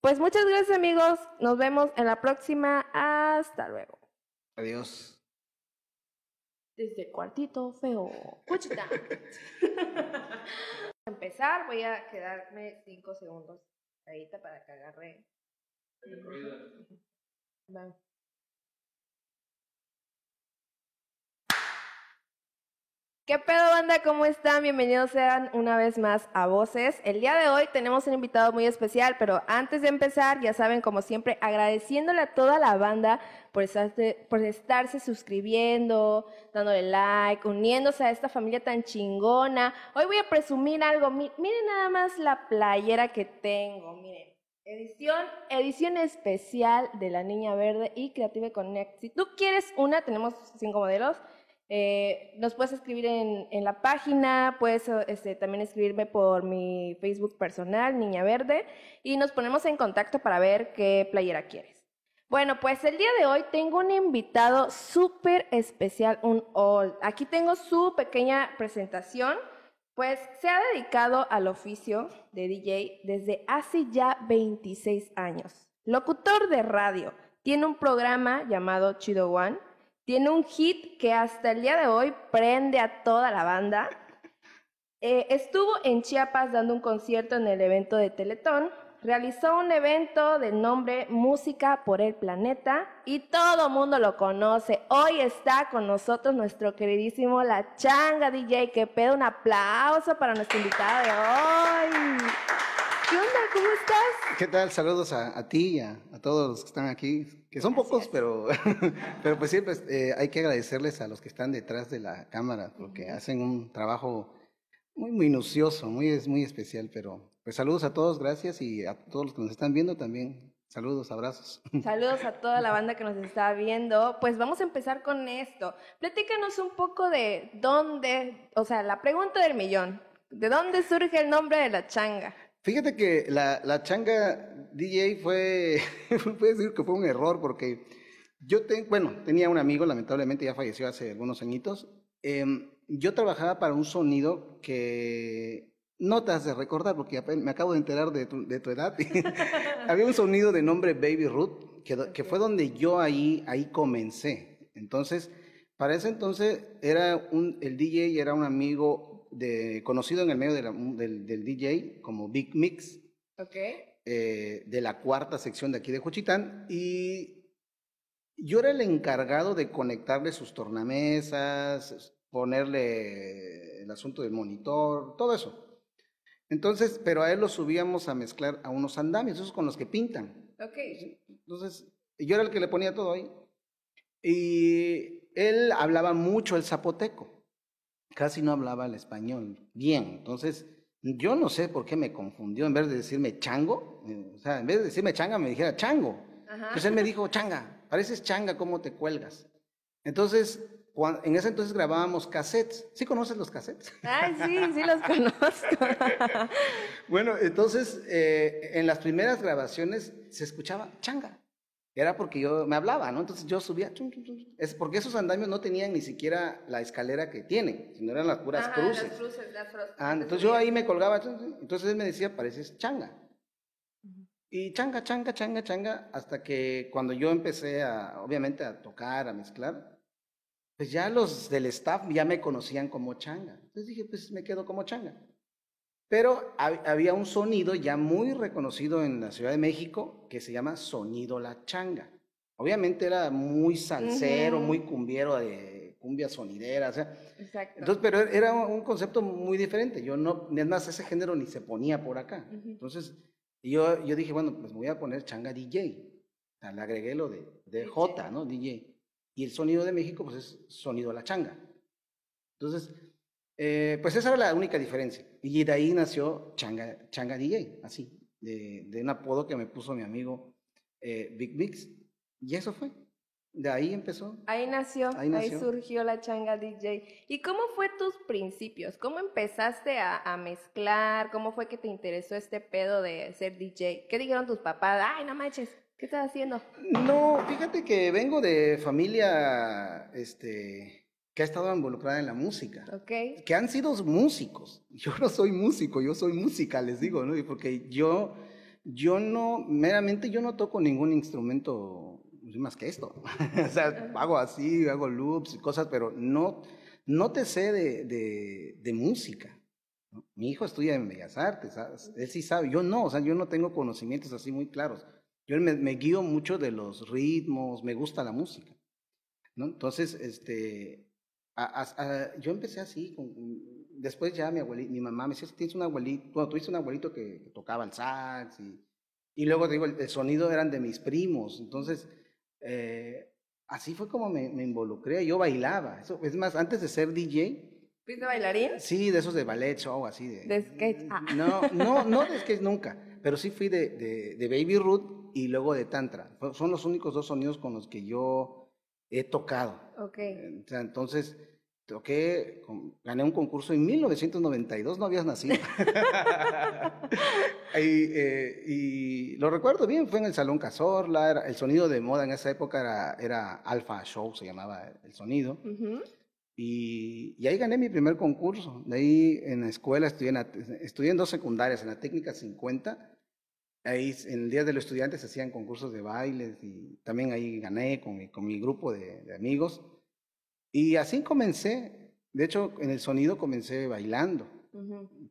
Pues muchas gracias amigos, nos vemos en la próxima, hasta luego. Adiós. Desde cuartito feo, Cuchita. empezar voy a quedarme cinco segundos ahorita para que agarre. Va. ¿Qué pedo, banda? ¿Cómo están? Bienvenidos sean una vez más a Voces. El día de hoy tenemos un invitado muy especial, pero antes de empezar, ya saben, como siempre, agradeciéndole a toda la banda por, estarse, por estarse suscribiendo, dándole like, uniéndose a esta familia tan chingona. Hoy voy a presumir algo. Mi- Miren nada más la playera que tengo, miren. Edición, edición especial de la Niña Verde y Creative Connect. Si tú quieres una, tenemos cinco modelos. Eh, nos puedes escribir en, la página, puedes este, también escribirme por mi Facebook personal, Niña Verde, y nos ponemos en contacto para ver qué playera quieres. Bueno, pues el día de hoy tengo un invitado súper especial, un all. Aquí tengo su pequeña presentación, pues se ha dedicado al oficio de DJ desde hace ya 26 años. Locutor de radio, tiene un programa llamado Chido One, tiene un hit que hasta el día de hoy prende a toda la banda. Eh, estuvo en Chiapas dando un concierto en el evento de Teletón. Realizó un evento de nombre Música por el Planeta y todo mundo lo conoce. Hoy está con nosotros nuestro queridísimo La Changa DJ. Que pedo un aplauso para nuestro invitado de hoy. ¿Qué onda? ¿Cómo estás? ¿Qué tal? Saludos a, ti y a todos los que están aquí, que son pocos, pero, pero pues siempre eh, hay que agradecerles a los que están detrás de la cámara, porque hacen un trabajo muy minucioso, muy, es muy especial, pero pues saludos a todos, gracias, y a todos los que nos están viendo también, saludos, abrazos. Saludos a toda la banda que nos está viendo. Pues vamos a empezar con esto. Platícanos un poco de dónde, o sea, la pregunta del millón. ¿De dónde surge el nombre de la changa? Fíjate que la, la changa DJ fue, puedo decir que fue un error porque yo, te, bueno, tenía un amigo, lamentablemente ya falleció hace algunos añitos. em, yo trabajaba para un sonido que no te has de recordar porque me acabo de enterar de tu, de tu edad. Había un sonido de nombre Baby Ruth que, que fue donde yo ahí, ahí comencé. Entonces, para ese entonces era un, el DJ era un amigo de, conocido en el medio de la- del, del DJ como Big Mix Ok. Eh, de la cuarta sección de aquí de Juchitán y yo era el encargado de conectarle sus tornamesas, ponerle el asunto del monitor, todo eso. Entonces, pero a él lo subíamos a mezclar a unos andamios, esos con los que pintan. Ok. Entonces, yo era el que le ponía todo ahí. Y él hablaba mucho el zapoteco, casi no hablaba el español bien. Entonces, yo no sé por qué me confundió, en vez de decirme chango, eh, o sea, en vez de decirme changa, me dijera chango. Ajá. Entonces él me dijo, changa, pareces changa, ¿cómo te cuelgas? Entonces, en ese entonces grabábamos cassettes. ¿Sí conoces los cassettes? Ay, sí, sí los conozco. Bueno, entonces eh, en las primeras grabaciones se escuchaba changa. Era porque yo me hablaba, ¿no? Entonces yo subía. chum, chum, chum. Es porque esos andamios no tenían ni siquiera la escalera que tienen, sino eran las puras Ajá, cruces. Las cruces, las cruces. Ah, entonces yo ahí me colgaba. Entonces él me decía, pareces changa. Y changa, changa, changa, changa, hasta que cuando yo empecé a, obviamente, a tocar, a mezclar, pues ya los del staff ya me conocían como changa. Entonces dije, pues me quedo como changa. Pero hab- había un sonido ya muy reconocido en la Ciudad de México que se llama Sonido La Changa. Obviamente era muy salsero, Ujú. muy cumbiero de cumbia sonidera, o sea, Exacto. entonces, pero era un concepto muy diferente. Yo no, es más, ese género ni se ponía por acá. Ujú. Entonces, yo, yo dije, bueno, pues me voy a poner changa DJ. O sea, le agregué lo de, de J, ¿no? DJ. Y el sonido de México, pues es sonido a la changa. Entonces, eh, pues esa era la única diferencia. Y de ahí nació changa, changa DJ, así, de, de un apodo que me puso mi amigo eh, Big Mix. Y eso fue. De ahí empezó. Ahí nació, Ahí ahí, nació. surgió la changa DJ. ¿Y cómo fue tus principios? ¿Cómo empezaste a, a mezclar? ¿Cómo fue que te interesó este pedo de ser DJ? ¿Qué dijeron tus papás? Ay, no manches, ¿qué estás haciendo? No, fíjate que vengo de familia este, que ha estado involucrada en la música, ¿Ok? que han sido músicos. Yo no soy músico, yo soy música, les digo, ¿no? Porque yo, Yo no, meramente yo no toco ningún instrumento más que esto. o sea, hago así, hago loops y cosas, pero no, no te sé de, de, de música. Mi hijo estudia en Bellas Artes, él sí sabe, yo no, o sea, yo no tengo conocimientos así muy claros. Yo me, me guío mucho de los ritmos, me gusta la música. ¿no? Entonces, este, yo empecé así, con, después ya mi abuelita, mi mamá me decía, tienes un abuelito, bueno, tuviste un abuelito que, tocaba el sax y, y luego digo, el, sonido eran de mis primos, entonces eh, así fue como me, me, involucré, yo bailaba, eso, es más, antes de ser DJ. ¿Fuiste bailarín? Sí, de esos de ballet show, así de... De sketch. Ah. No, no, no de sketch nunca, pero sí fui de, de, de Baby Root y luego de Tantra, son los únicos dos sonidos con los que yo he tocado. Ok. entonces toqué, gané un concurso en 1992, no habías nacido. y, eh, y, lo recuerdo bien, fue en el Salón Cazorla, era, el sonido de moda en esa época era, era Alpha Show, se llamaba el sonido. y, y, ahí gané mi primer concurso. De ahí en la escuela estudié en, estudié en dos secundarias, en la técnica 50. Ahí en el Día de los Estudiantes hacían concursos de bailes y también ahí gané con mi, con mi grupo de, de amigos. Y así comencé. De hecho, en el sonido comencé bailando.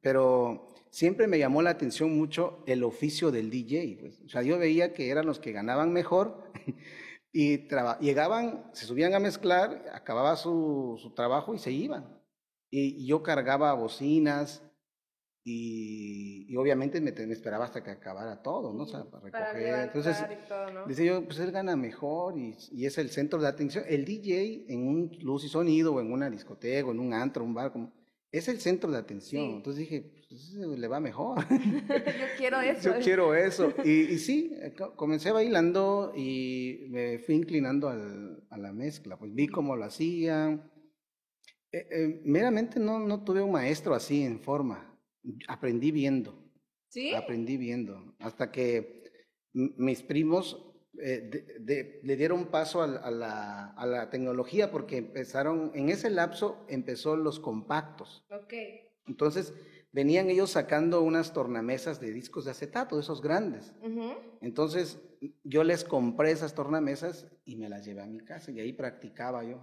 Pero siempre me llamó la atención mucho el oficio del DJ. Pues. O sea, yo veía que eran los que ganaban mejor y llegaban, se subían a mezclar, acababa su, su trabajo y se iban. Y yo cargaba bocinas, y, obviamente me, esperaba hasta que acabara todo, ¿no? O sea, para recoger. Entonces, dice yo, pues él gana mejor y, y, es el centro de atención. El DJ en un luz y sonido o en una discoteca o en un antro, un bar, como, es el centro de atención. Entonces dije, pues le va mejor. yo quiero eso. yo quiero eso. Y, y, sí, comencé bailando y me fui inclinando al, a la mezcla. Pues vi cómo lo hacían. Eh, eh, meramente no, no tuve un maestro así en forma aprendí viendo. ¿Sí? Aprendí viendo. Hasta que mis primos eh, le dieron paso a, la, a, la, tecnología porque empezaron, en ese lapso empezó los compactos. Ok. Entonces venían ellos sacando unas tornamesas de discos de acetato, esos grandes. Entonces yo les compré esas tornamesas y me las llevé a mi casa y ahí practicaba yo.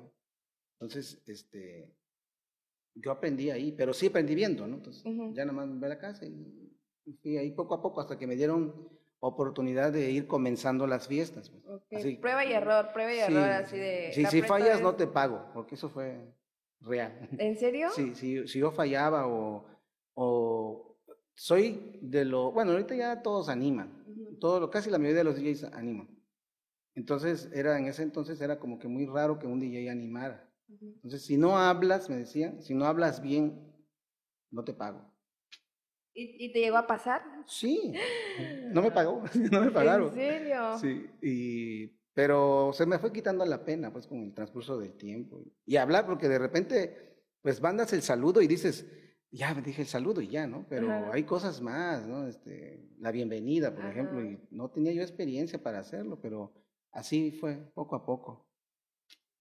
Entonces, este, yo aprendí ahí, pero sí aprendí viendo, ¿no? Entonces, ya nada más me a la casa y fui ahí poco a poco hasta que me dieron oportunidad de ir comenzando las fiestas. Pues. prueba y error, prueba y error, así de... Sí, si fallas no te pago, porque eso fue real. ¿En serio? Sí, si, si yo fallaba o, o soy de lo... Bueno, ahorita ya todos animan, todo, casi la mayoría de los DJs animan. Entonces, era, en ese entonces era como que muy raro que un DJ animara. Entonces, si no hablas, me decía, si no hablas bien, no te pago. ¿Y, te llegó a pasar? Sí, no me pagó, no me pagaron. ¿En serio? Sí, y, pero se me fue quitando la pena, pues, con el transcurso del tiempo. Y hablar, porque de repente, pues, mandas el saludo y dices, ya me dije el saludo y ya, ¿no? Pero hay cosas más, ¿no? Este, la bienvenida, por ejemplo, y no tenía yo experiencia para hacerlo, pero así fue, poco a poco.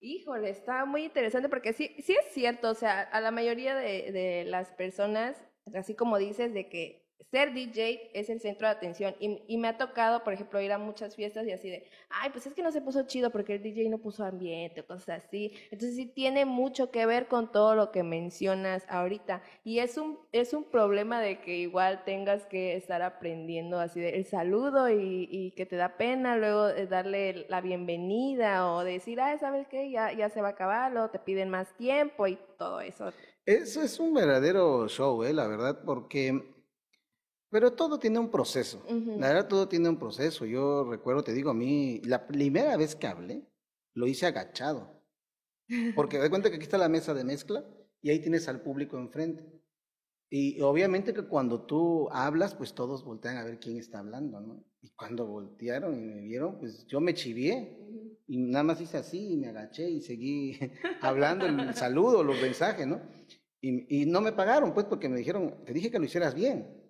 Híjole, está muy interesante porque sí, sí es cierto, o sea, a la mayoría de, de las personas, así como dices, de que ser DJ es el centro de atención y, me ha tocado, por ejemplo, ir a muchas fiestas y así de, ay, pues es que no se puso chido porque el DJ no puso ambiente o cosas así. Entonces sí tiene mucho que ver con todo lo que mencionas ahorita y es un, es un problema de que igual tengas que estar aprendiendo así de el saludo y, que te da pena luego darle la bienvenida o decir, ay, ¿sabes qué? Ya, ya se va a acabar, luego te piden más tiempo y todo eso. Eso es un verdadero show, ¿eh? la verdad, porque pero todo tiene un proceso. La verdad, todo tiene un proceso. Yo recuerdo, te digo, a mí, la primera vez que hablé, lo hice agachado. Porque de cuenta que aquí está la mesa de mezcla y ahí tienes al público enfrente. Y obviamente que cuando tú hablas, pues todos voltean a ver quién está hablando, ¿no? Y cuando voltearon y me vieron, pues yo me chivié. Y nada más hice así y me agaché y seguí hablando el saludo, los mensajes, ¿no? Y, y no me pagaron, pues, porque me dijeron, te dije que lo hicieras bien.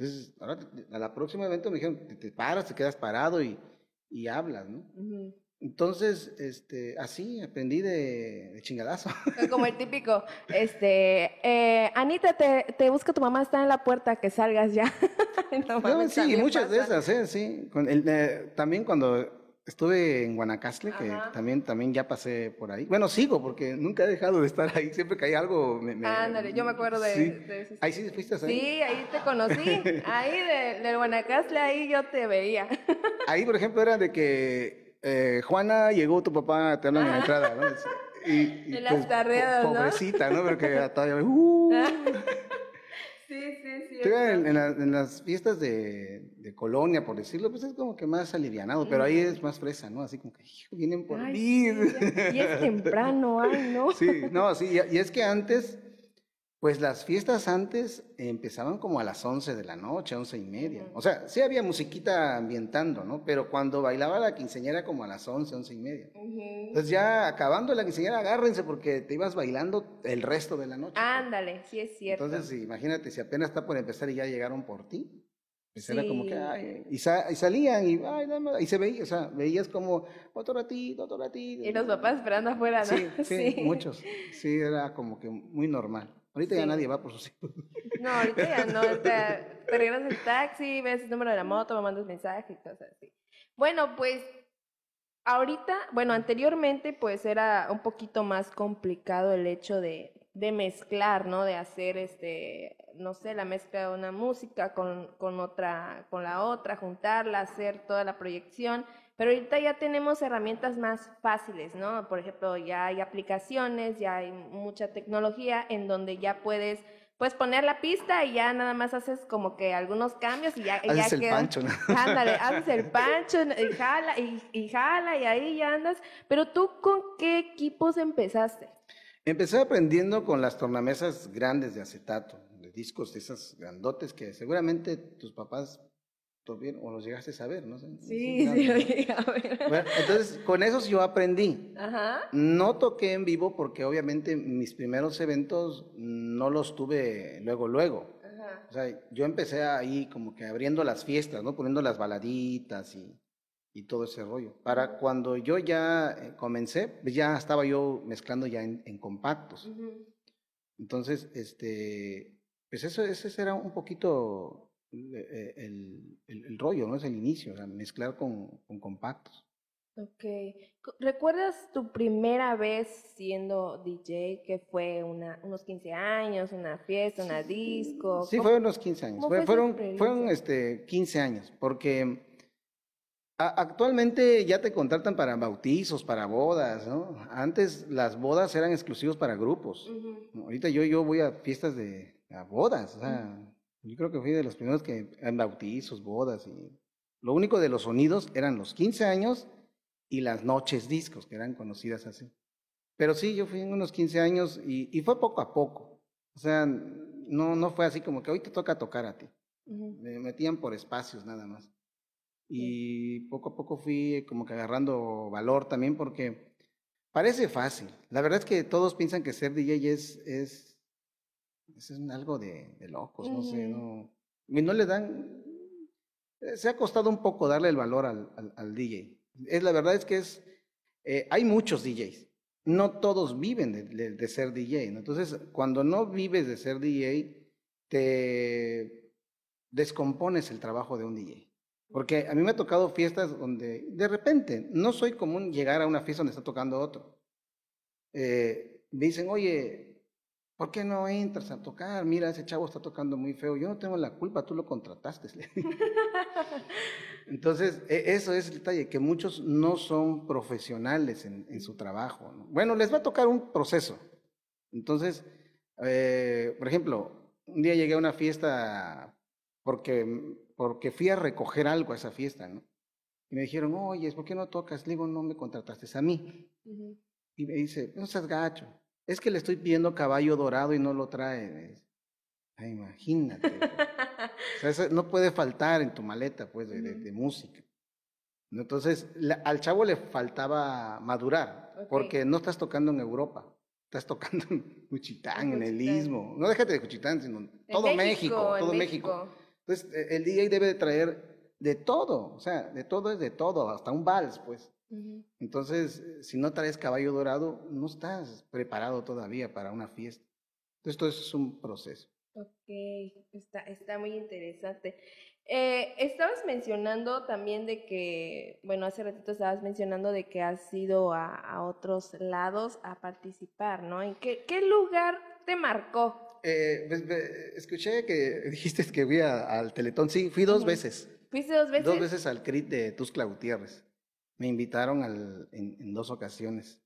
Entonces, ahora a la próxima evento me dijeron, te, paras, te quedas parado y, y hablas, ¿no? Entonces, este, así aprendí de, de chingadazo. Como el típico, este, eh, Anita, te, te busca tu mamá, está en la puerta, que salgas ya. no, mames, sí, muchas de esas, ¿eh? sí. Con el, eh, también cuando estuve en Guanacaste, que también, también ya pasé por ahí. Bueno, sigo, porque nunca he dejado de estar ahí. Siempre que hay algo... Me, me Ándale, yo me acuerdo de, sí. de. Ahí sí fuiste ahí. Sí, ahí te conocí. ahí de, del Guanacaste, ahí yo te veía. ahí, por ejemplo, era de que eh, Juana, llegó tu papá, te hablan en la entrada, ¿no? Y, y en las pues, tardeadas, ¿no? Pobrecita, ¿no? Porque todavía... Uh. En, en, en, las fiestas de, de, colonia, por decirlo, pues es como que más alivianado, pero ahí es más fresa, ¿no? Así como que, hijo, vienen por mí. Sí, y es temprano, ay, ¿no? Sí, no, sí, y es que antes pues las fiestas antes empezaban como a las 11 de la noche, once y media. O sea, sí había musiquita ambientando, ¿no? Pero cuando bailaba la quinceñera como a las 11, once y media. Entonces ya acabando la quinceñera, agárrense porque te ibas bailando el resto de la noche. Ándale, sí es cierto. Entonces, imagínate, si apenas está por empezar y ya llegaron por ti. Pues era como que, ay, y, salían y, ay, y se veía, o sea, veías como otro ratito, otro ratito. Y los papás esperando afuera, ¿no? sí, sí. muchos. Sí, era como que muy normal. Ahorita ya nadie va por sus hijos. No, ahorita ya no. Te, te regresas el taxi, ves el número de la moto, me mandas mensaje y cosas así. Bueno, pues ahorita, bueno, anteriormente pues era un poquito más complicado el hecho de, de mezclar, ¿no? De hacer este, no sé, la mezcla de una música con, con otra, con la otra, juntarla, hacer toda la proyección. Pero ahorita ya tenemos herramientas más fáciles, ¿no? Por ejemplo, ya hay aplicaciones, ya hay mucha tecnología en donde ya puedes poner la pista y ya nada más haces como que algunos cambios y ya, haces el pancho, ¿no? Ándale, haces el pancho y jala y, y, jala y ahí ya andas. Pero tú, ¿con qué equipos empezaste? Empecé aprendiendo con las tornamesas grandes de acetato, de discos de esas grandotes que seguramente tus papás o los llegaste a saber, ¿no? Sí, sí, lo llegué a ver. Bueno, entonces, con esos yo aprendí. Ajá. No toqué en vivo porque obviamente mis primeros eventos no los tuve luego, luego. Ajá. O sea, yo empecé ahí como que abriendo las fiestas, ¿no? Poniendo las baladitas y, y todo ese rollo. Para cuando yo ya eh, comencé, pues ya estaba yo mezclando ya en, en compactos. Entonces, este, pues eso, ese era un poquito eh, el, el, rollo, ¿no? Es el inicio, o sea, mezclar con, con compactos. Ok. ¿Recuerdas tu primera vez siendo DJ? que fue una, unos 15 años, una fiesta, una disco? Sí, fue unos 15 años. fueron fueron este, 15 años, porque actualmente ya te contratan para bautizos, para bodas, ¿no? Antes las bodas eran exclusivos para grupos. Ahorita yo, yo voy a fiestas de a bodas, o sea, yo creo que fui de los primeros que en bautizos, bodas y lo único de los sonidos eran los 15 años y las noches discos, que eran conocidas así. Pero sí, yo fui en unos 15 años y, y, fue poco a poco. O sea, no, no fue así como que hoy te toca tocar a ti. Me metían por espacios nada más. Y poco a poco fui como que agarrando valor también porque parece fácil. La verdad es que todos piensan que ser DJ es, es es algo de, locos, no sé, no. Y no le dan. Eh, se ha costado un poco darle el valor al, al, DJ. Es, la verdad es que es. Eh, hay muchos DJs. No todos viven de, de, ser DJ. Entonces, cuando no vives de ser DJ, te descompones el trabajo de un DJ. Porque a mí me ha tocado fiestas donde de repente no soy común llegar a una fiesta donde está tocando otro. Eh, me dicen, oye, ¿Por qué no entras a tocar? Mira, ese chavo está tocando muy feo. Yo no tengo la culpa, tú lo contrataste. Entonces, e, eso es el detalle, que muchos no son profesionales en, su trabajo. Bueno, les va a tocar un proceso. Entonces, eh, por ejemplo, un día llegué a una fiesta porque, porque fui a recoger algo a esa fiesta, ¿no? Y me dijeron, oye, ¿por qué no tocas? Le digo, no me contrataste a mí. Y me dice, no seas gacho es que le estoy pidiendo caballo dorado y no lo trae. imagínate. no puede faltar en tu maleta, pues, de, música. Entonces, al chavo le faltaba madurar, porque no estás tocando en Europa, estás tocando en Cuchitán, en, el Istmo. No déjate de Cuchitán, sino todo México, todo México. Entonces, e, el DJ debe de traer de todo, o sea, de todo es de todo, hasta un vals, pues. Entonces, si no traes caballo dorado, no estás preparado todavía para una fiesta. Entonces, todo eso es un proceso. Ok, está, está muy interesante. Eh, estabas mencionando también de que, bueno, hace ratito estabas mencionando de que has ido a, otros lados a participar, ¿no? ¿En qué, qué lugar te marcó? Eh, pues, escuché que dijiste que fui al Teletón, sí, fui dos veces. ¿Fuiste dos veces? Dos veces al CRIT de Tuscla Gutiérrez. Me invitaron al, en, dos ocasiones.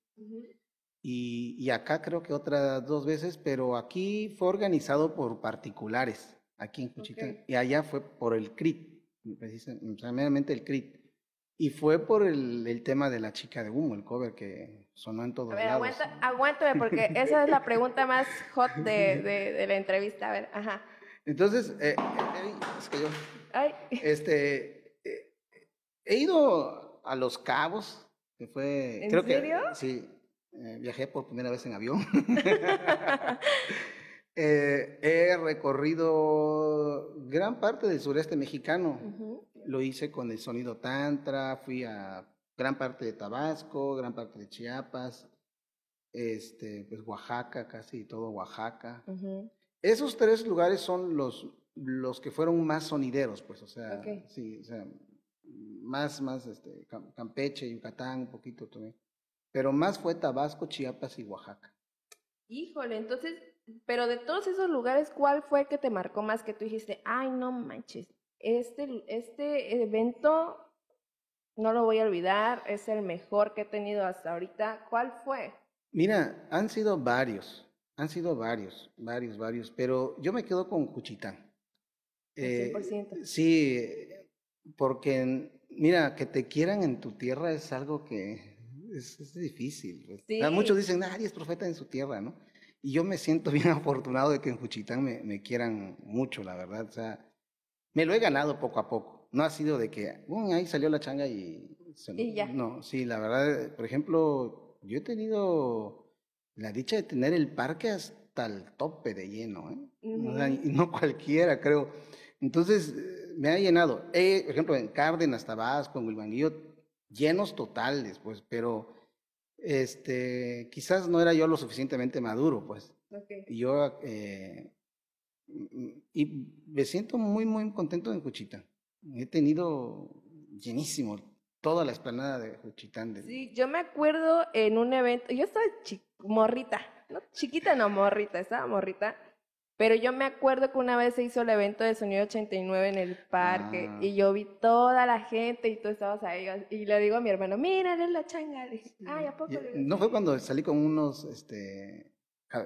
y, y, acá creo que otras dos veces, pero aquí fue organizado por particulares, aquí en Cuchita. Y allá fue por el CRIT, precisamente el CRIT. Y fue por el, el, tema de la chica de humo, el cover que sonó en todos a ver, lados. Aguanta, aguántame, porque esa es la pregunta más hot de, de, de la entrevista. A ver, ajá. Entonces, eh, eh, es que yo este, eh, he ido a Los Cabos, que fue... ¿En creo serio? Que, sí, eh, viajé por primera vez en avión. Eh, he recorrido gran parte del sureste mexicano. Lo hice con el sonido tantra, fui a gran parte de Tabasco, gran parte de Chiapas, este, pues Oaxaca, casi todo Oaxaca. Esos tres lugares son los los que fueron más sonideros, pues, o sea, sí, o sea, más, más, este, Campeche, Yucatán, un poquito también. Pero más fue Tabasco, Chiapas y Oaxaca. Híjole, entonces, pero de todos esos lugares, ¿cuál fue que te marcó más que tú dijiste, ay, no manches, este, este evento no lo voy a olvidar, es el mejor que he tenido hasta ahorita? ¿Cuál fue? Mira, han sido varios, han sido varios, varios, varios, pero yo me quedo con Cuchitán. Eh, sí, porque mira, que te quieran en tu tierra es algo que es, difícil. Pues. Muchos dicen, nadie es profeta en su tierra, ¿no? Y yo me siento bien afortunado de que en Juchitán me, me quieran mucho, la verdad. O sea, me lo he ganado poco a poco. No ha sido de que, ahí salió la changa y... y ya. No, sí, la verdad, por ejemplo, yo he tenido la dicha de tener el parque hasta el tope de lleno, ¿eh? y no cualquiera, creo. Entonces, me ha llenado. por ejemplo, en Cárdenas, Tabasco, en Huilmanguillo, llenos totales, pues, pero este, quizás no era yo lo suficientemente maduro, pues. Y yo, eh, y me siento muy, muy contento en Cuchita. He tenido llenísimo toda la esplanada de Cuchitán. Sí, yo me acuerdo en un evento, yo estaba morrita, no, chiquita no, morrita, estaba morrita, pero yo me acuerdo que una vez se hizo el evento de Sonido 89 en el parque ah. y yo vi toda la gente y tú estabas ahí y le digo a mi hermano, mira, eres la changa. Ay, ¿a poco? ¿No fue cuando salí con unos, este,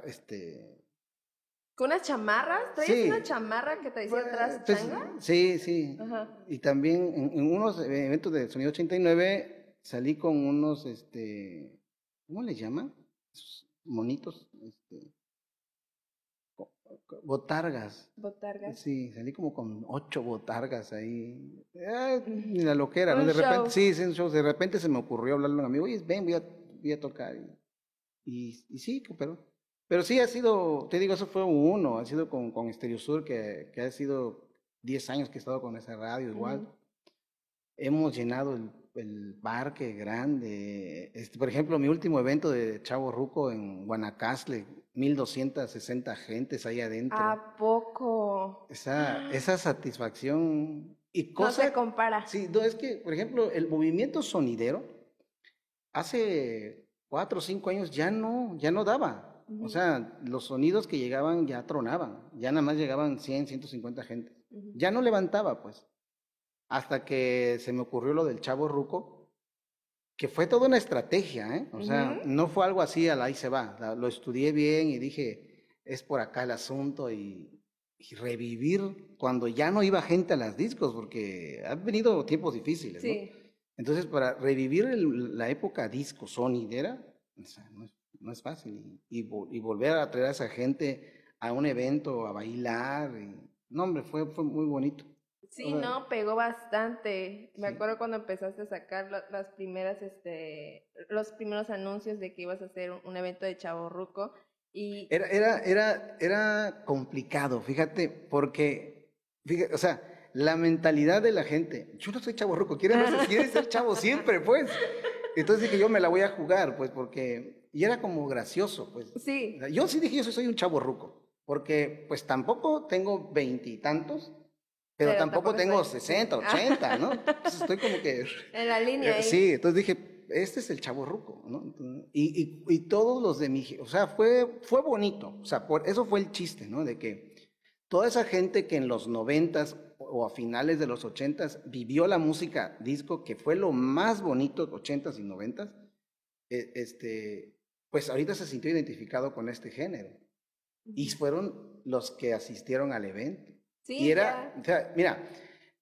este... ¿Con unas chamarras? ¿Traías una chamarra que te decía atrás pues, changa? Sí, sí. Ajá. Y también en, en, unos eventos de Sonido 89 salí con unos, este, ¿cómo le llaman? Monitos, este Botargas. Botargas. Sí, salí como con ocho botargas ahí. ni la loquera, ¿no? De repente, sí, sí, de repente se me ocurrió hablarle a un amigo, oye, ven, voy a, voy a tocar. Y, y, sí, pero, pero sí ha sido, te digo, eso fue uno, ha sido con, con Estéreo Sur, que, que ha sido diez años que he estado con esa radio igual. Hemos llenado el el parque grande. Este, por ejemplo, mi último evento de Chavo Ruco en Guanacaste, 1260 gentes ahí adentro. ¿A poco? Esa, esa satisfacción y cosa, No se compara. Sí, no, es que, por ejemplo, el movimiento sonidero hace cuatro o cinco años ya no, ya no daba. O sea, los sonidos que llegaban ya tronaban, ya nada más llegaban 100, 150 gente. Ya no levantaba, pues hasta que se me ocurrió lo del chavo ruco, que fue toda una estrategia, ¿eh? O sea, no fue algo así, al ahí se va. Lo estudié bien y dije, es por acá el asunto y, revivir cuando ya no iba gente a las discos, porque han venido tiempos difíciles, sí. Entonces, para revivir la época disco sonidera, o sea, no, es, fácil. Y, y, volver a traer a esa gente a un evento, a bailar. no, hombre, fue, fue muy bonito. Sí, no, pegó bastante. Me acuerdo cuando empezaste a sacar las primeras, este, los primeros anuncios de que ibas a hacer un, evento de Chaborruco y era, era, era, era complicado, fíjate, porque, fíjate, o sea, la mentalidad de la gente, yo no soy chavo ruco, quiere, quiere ser chavo siempre, pues. Entonces dije, yo me la voy a jugar, pues, porque, y era como gracioso, pues. Sí. Yo sí dije, yo soy un chavo ruco, porque, pues, tampoco tengo veintitantos, pero, Pero tampoco, tampoco tengo soy- 60, 80, ¿no? Entonces estoy como que... En la línea. Eh, ahí. Sí, entonces dije, este es el chavo ruco, ¿no? Y, y- y todos los de mi, o sea, fue, fue bonito, o sea, por, eso fue el chiste, ¿no? De que toda esa gente que en los noventas o a finales de los ochentas vivió la música disco, que fue lo más bonito, ochentas y noventas, eh, este, pues ahorita se sintió identificado con este género. Y fueron los que asistieron al evento. Sí, y era, o sea, mira,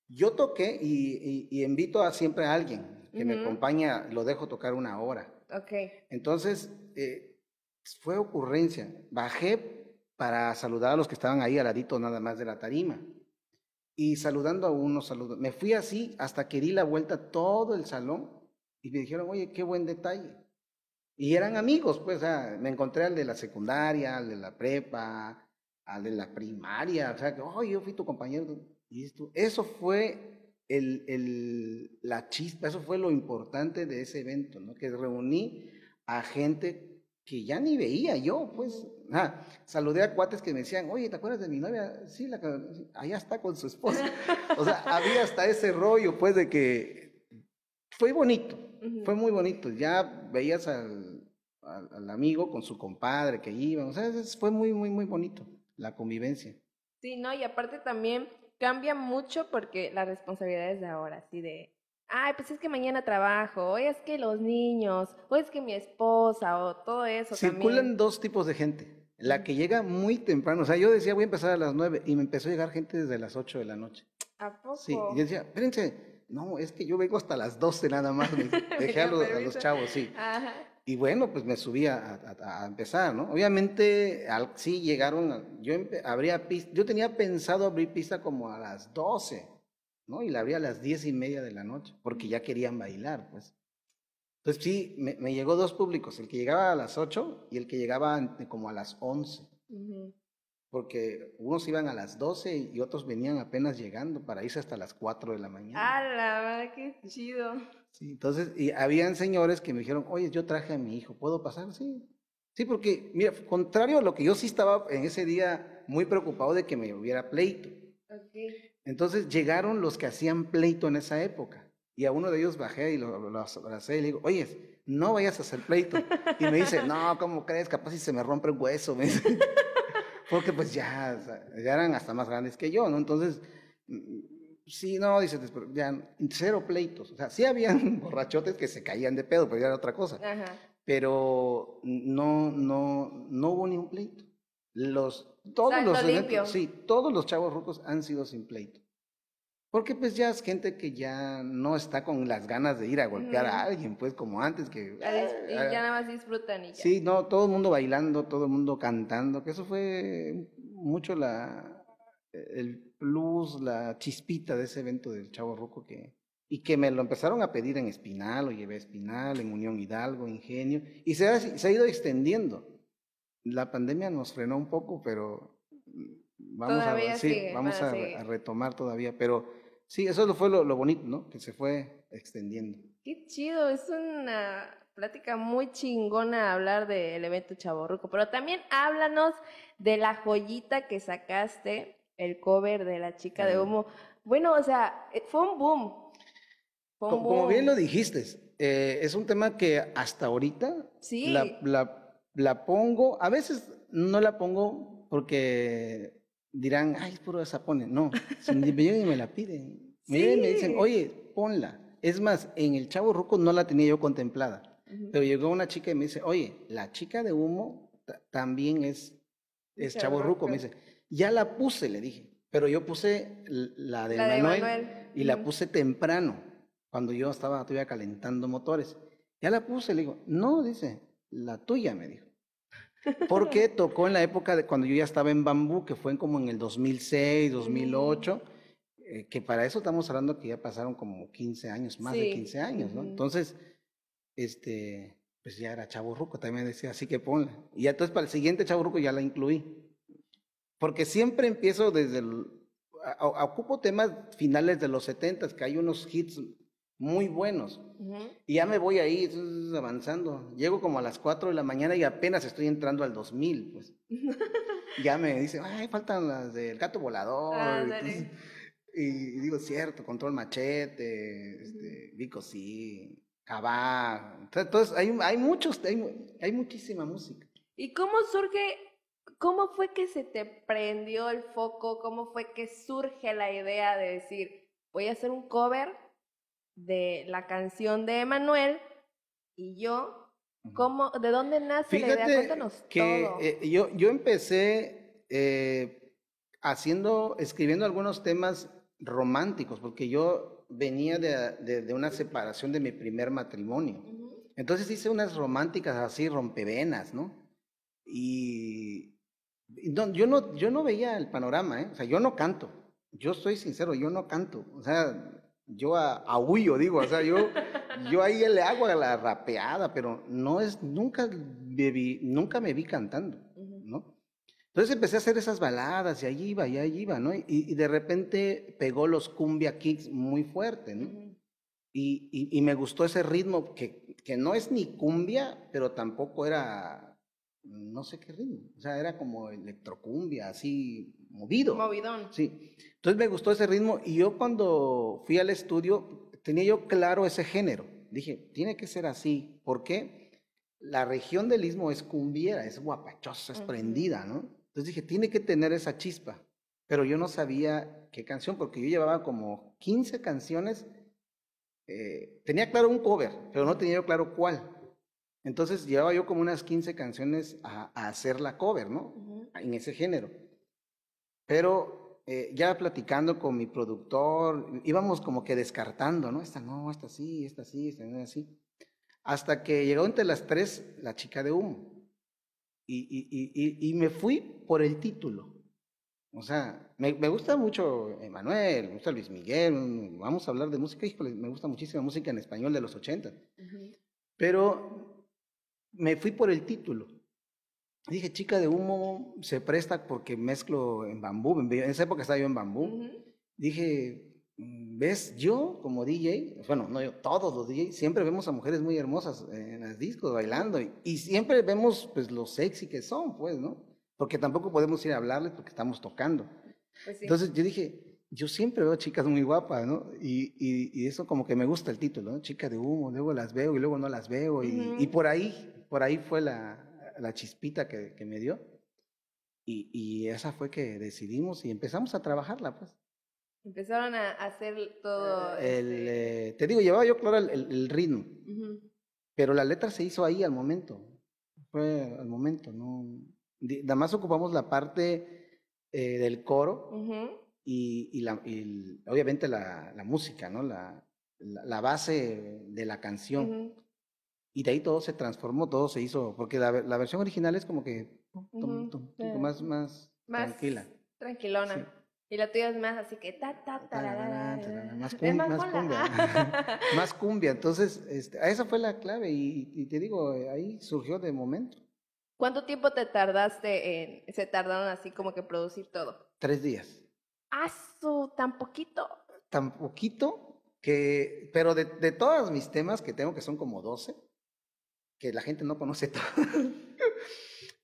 yo toqué y, y- y invito a siempre a alguien que me acompaña, lo dejo tocar una hora. Ok. Entonces, eh, fue ocurrencia. Bajé para saludar a los que estaban ahí al ladito nada más de la tarima. Y saludando a uno, saludo. Me fui así hasta que di la vuelta todo el salón y me dijeron, oye, qué buen detalle. Y eran amigos, pues, sea, me encontré al de la secundaria, al de la prepa, al de la primaria, o sea, que, oh, yo fui tu compañero. Y esto, eso fue el, el, la chispa, eso fue lo importante de ese evento, ¿no? Que reuní a gente que ya ni veía yo, pues. Ah, saludé a cuates que me decían, oye, ¿te acuerdas de mi novia? Sí, la, que- allá está con su esposa. O sea, había hasta ese rollo, pues, de que fue bonito, fue muy bonito. Ya veías al, al, al amigo con su compadre que iban, o sea, fue muy, muy, muy bonito la convivencia. Sí, no, y aparte también cambia mucho porque las responsabilidades de ahora, así de, ay, pues es que mañana trabajo, hoy es que los niños, hoy es que mi esposa, o todo eso Circulan también. dos tipos de gente. La que llega muy temprano, o sea, yo decía voy a empezar a las nueve y me empezó a llegar gente desde las ocho de la noche. ¿A poco? Sí, y yo decía, espérense, no, es que yo vengo hasta las 12 nada más. Dejé a los, a los chavos, sí. Ajá. Y bueno, pues me subí a, a- a empezar, ¿no? Obviamente, al, sí llegaron, yo abría pista, yo tenía pensado abrir pista como a las 12, ¿no? Y la abría a las diez y media de la noche, porque ya querían bailar, pues. Entonces sí, me, me llegó dos públicos, el que llegaba a las 8 y el que llegaba como a las 11, Ujú. Porque unos iban a las 12 y otros venían apenas llegando para irse hasta las 4 de la mañana. Ah, la verdad, qué chido. Sí, entonces, y habían señores que me dijeron, oye, yo traje a mi hijo, ¿puedo pasar? Sí. Sí, porque, mira, contrario a lo que yo sí estaba en ese día muy preocupado de que me hubiera pleito. Ok. Entonces llegaron los que hacían pleito en esa época. Y a uno de ellos bajé y lo, lo abracé y le digo, oye, no vayas a hacer pleito. Y me dice, no, ¿cómo crees? Capaz si se me rompe el hueso. Me dice. Porque pues ya, ya eran hasta más grandes que yo, ¿no? Entonces, mm, sí, no, dice, "pero ya cero pleitos. O sea, sí habían borrachotes que se caían de pedo, pero ya era otra cosa. Ajá. Pero no, no, no hubo ni un pleito. Los, todos los sí, todos los chavos rucos han sido sin pleito. Porque pues ya es gente que ya no está con las ganas de ir a golpear a alguien, pues como antes que... A dis- y ah, ya nada más disfrutan y ya. Sí, no, todo el mundo bailando, todo el mundo cantando, que eso fue mucho la, el plus, la chispita de ese evento del Chavo Ruco que, y que me lo empezaron a pedir en Espinal, lo llevé a Espinal, en Unión Hidalgo, Ingenio, y se ha, se ha ido extendiendo. La pandemia nos frenó un poco, pero vamos Todavía a, sí, sigue, vamos van a retomar todavía, pero sí, eso fue lo, lo bonito, ¿no? Que se fue extendiendo. Qué chido, es una plática muy chingona hablar del evento Chaborruco, pero también háblanos de la joyita que sacaste, el cover de la chica de humo. Bueno, o sea, eh, fue un boom. Fue un Co- Como boom. bien lo dijiste, eh, es un tema que hasta ahorita Sí. la, la- la pongo, a veces no la pongo porque dirán, ay, es puro zapone. No, si me llegan y me la piden. Me llegan y me dicen, oye, ponla. Es más, en el Chavo Ruco no la tenía yo contemplada. Pero llegó una chica y me dice, oye, la chica de humo ta- también es, es Chavo Ruco. Me dice, ya la puse, le dije. Pero yo puse la de La de Manuel, y la puse temprano, cuando yo estaba todavía calentando motores. Ya la puse, le digo, no, dice, la tuya, me dijo. Porque tocó en la época de cuando yo ya estaba en Bambú, que fue como en el 2006, 2008, eh, que para eso estamos hablando que ya pasaron como 15 años, más de Sí, 15 años, ¿no? Entonces, este, pues ya era Chavo Ruco, también decía, así que ponla. Y ya entonces para el siguiente Chavo Ruco ya la incluí. Porque siempre empiezo desde el, ocupo temas finales de los 70 que hay unos hits muy buenos. Y ya me voy ahí avanzando. Llego como a las 4 de la mañana y apenas estoy entrando al 2000, pues. ya me dice, ay, faltan las del gato volador. y, digo, cierto, control machete, este, Vico sí, Cabá. Entonces, hay, hay muchos, hay, hay muchísima música. ¿Y cómo surge ¿Cómo fue que se te prendió el foco? ¿Cómo fue que surge la idea de decir, voy a hacer un cover de la canción de Emanuel y yo? ¿Cómo, ¿De dónde nace la idea? Cuéntanos que eh, yo, yo empecé eh, haciendo, escribiendo algunos temas románticos, porque yo venía de, de, una separación de mi primer matrimonio. Entonces hice unas románticas así, rompevenas, ¿no? Y, yo, no, yo no veía el panorama, ¿eh? O sea, yo no canto. Yo soy sincero, yo no canto. O sea, yo a, digo. O sea, yo, yo ahí le hago a la rapeada, pero no es, nunca me vi, nunca me vi cantando, ¿no? Entonces empecé a hacer esas baladas y allí iba, y allí iba, ¿no? Y, de repente pegó los cumbia kicks muy fuerte, ¿no? y, y, me gustó ese ritmo que, que no es ni cumbia, pero tampoco era no sé qué ritmo, o sea, era como electrocumbia, así movido. Movidón. Sí. Entonces me gustó ese ritmo y yo cuando fui al estudio tenía yo claro ese género. Dije, tiene que ser así. ¿Por qué? La región del istmo es cumbiera, es guapachosa, es prendida, ¿no? Entonces dije, tiene que tener esa chispa. Pero yo no sabía qué canción, porque yo llevaba como 15 canciones. Eh, tenía claro un cover, pero no tenía yo claro cuál. Entonces llevaba yo como unas 15 canciones a, hacer la cover, ¿no? En ese género. Pero eh, ya platicando con mi productor, íbamos como que descartando, ¿no? Esta no, esta sí, esta sí, esta no, así. Hasta que llegó entre las tres la chica de humo. Y, y, y, me fui por el título. O sea, me, me, gusta mucho Emanuel, me gusta Luis Miguel, vamos a hablar de música, híjole, me gusta muchísimo música en español de los 80. Pero me fui por el título. Dije, chica de humo se presta porque mezclo en bambú. En esa época estaba yo en bambú. Dije, mm, ¿ves? Yo como DJ, bueno, no yo, todos los DJs, siempre vemos a mujeres muy hermosas en los discos bailando y, siempre vemos pues lo sexy que son, pues, ¿no? Porque tampoco podemos ir a hablarles porque estamos tocando. Pues Entonces yo dije, yo siempre veo chicas muy guapas, ¿no? Y, y, eso como que me gusta el título, ¿no? Chica de humo, luego las veo y luego no las veo. Y, y por ahí por ahí fue la, la chispita que, que, me dio. Y, y, esa fue que decidimos y empezamos a trabajarla, pues. Empezaron a hacer todo. El, este eh, te digo, llevaba yo claro el, el, ritmo, pero la letra se hizo ahí al momento. Fue al momento, ¿no? Nada más ocupamos la parte eh, del coro y, y, la, y, obviamente la, la, música, ¿no? La, la, base de la canción. Y de ahí todo se transformó, todo se hizo, porque la, la versión original es como que más, más, tranquila. Tranquilona. Y la tuya es más así que ta, ta, ta, más, más, cumbia. más cumbia. Entonces, este, esa fue la clave y, y, te digo, ahí surgió de momento. ¿Cuánto tiempo te tardaste en, se tardaron así como que producir todo? Tres días. ¿Ah, tan poquito? Tan poquito que, pero de, de todos mis temas que tengo, que son como doce, que la gente no conoce todo.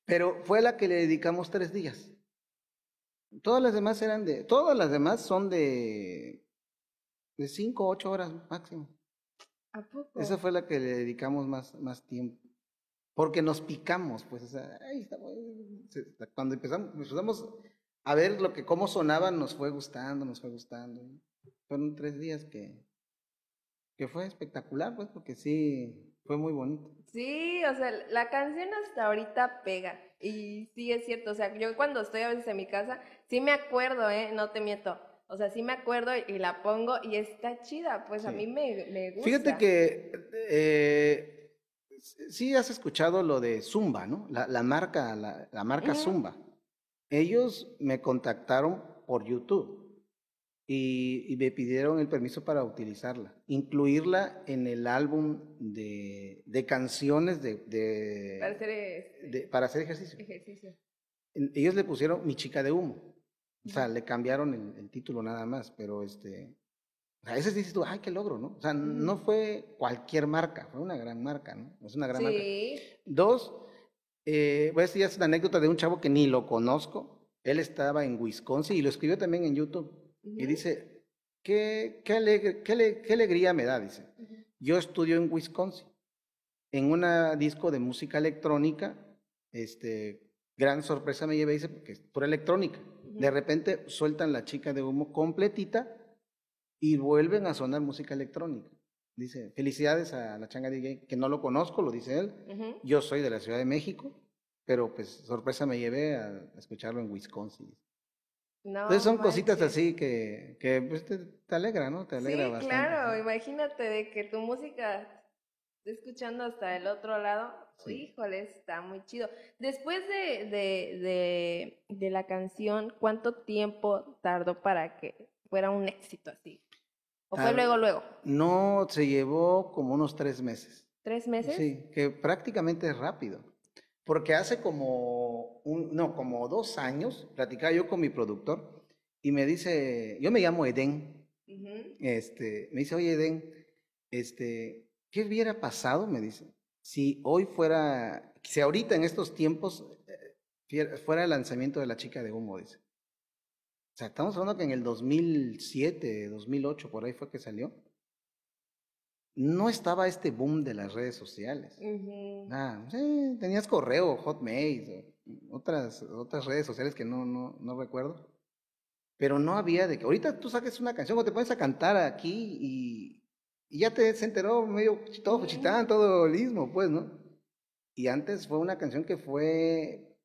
Pero fue la que le dedicamos tres días. Todas las demás eran de, todas las demás son de, de cinco, ocho horas máximo. ¿A poco? Esa fue la que le dedicamos más, más tiempo. Porque nos picamos, pues, o sea, cuando empezamos, empezamos a ver lo que, cómo sonaban, nos fue gustando, nos fue gustando. Fueron tres días que, que fue espectacular, pues, porque sí, fue muy bonito. Sí, o sea, la canción hasta ahorita pega. Y sí es cierto, o sea, yo cuando estoy a veces en mi casa, sí me acuerdo, ¿eh? No te miento. O sea, sí me acuerdo y la pongo y está chida, pues a mí me, me, gusta. Fíjate que eh, sí has escuchado lo de Zumba, ¿no? La, la marca, la, la marca Zumba. Ellos me contactaron por YouTube y, me pidieron el permiso para utilizarla, incluirla en el álbum de, de canciones de, de, para hacer, para hacer ejercicio. Ellos le pusieron Mi chica de humo. O sea, le cambiaron el, el título nada más, pero este, a veces dices tú, ay, qué logro, ¿no? O sea, no fue cualquier marca, fue una gran marca, ¿no? Es una gran sí. marca. Dos, eh, voy a decir, es una anécdota de un chavo que ni lo conozco. Él estaba en Wisconsin y lo escribió también en YouTube. Y dice, qué, qué, alegre, qué, qué, alegría me da, dice. Yo estudio en Wisconsin, en una disco de música electrónica, este, gran sorpresa me llevé, dice, porque es pura electrónica. De repente sueltan la chica de humo completita y vuelven a sonar música electrónica. Dice, felicidades a la changa DJ, que no lo conozco, lo dice él. Yo soy de la Ciudad de México, pero pues sorpresa me llevé a, escucharlo en Wisconsin. No, Entonces son cositas así que, que pues, te, te, alegra, ¿no? Te alegra sí, bastante. claro, imagínate de que tu música esté escuchando hasta el otro lado. Sí. Híjole, está muy chido. Después de, de, de, de la canción, ¿cuánto tiempo tardó para que fuera un éxito así? ¿O fue luego, luego? No, se llevó como unos tres meses. ¿Tres meses? Sí, que prácticamente es rápido. Porque hace como, un, no, como dos años, platicaba yo con mi productor y me dice, yo me llamo Eden, uh -huh. este, me dice, oye Eden, este, ¿qué hubiera pasado? Me dice, si hoy fuera, si ahorita en estos tiempos eh, fuera el lanzamiento de la chica de humo, dice. O sea, estamos hablando que en el 2007, 2008, por ahí fue que salió. No estaba este boom de las redes sociales. Uh -huh. Sí, tenías correo, Hotmail, otras, otras redes sociales que no, no, no recuerdo. Pero no había de que ahorita tú saques una canción o te pones a cantar aquí y, y ya te se enteró medio todo Juchitán, todo lismo, pues, ¿no? Y antes fue una canción que fue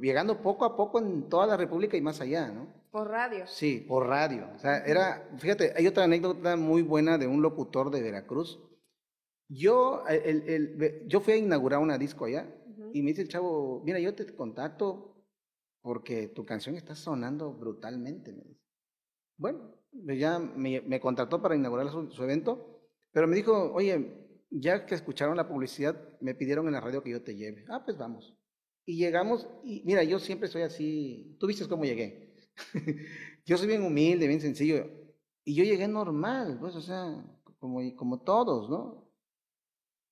llegando poco a poco en toda la República y más allá, ¿no? Por radio. Sí, por radio. O sea, era, fíjate, hay otra anécdota muy buena de un locutor de Veracruz. Yo, el, el, yo fui a inaugurar una disco allá uh -huh. y me dice el chavo, mira, yo te contacto porque tu canción está sonando brutalmente. Me dice. Bueno, ya me, me contrató para inaugurar su, su, evento, pero me dijo, oye, ya que escucharon la publicidad, me pidieron en la radio que yo te lleve. Ah, pues vamos. Y llegamos, y mira, yo siempre soy así, tú viste cómo llegué. yo soy bien humilde, bien sencillo. Y yo llegué normal, pues, o sea, como, como todos, ¿no?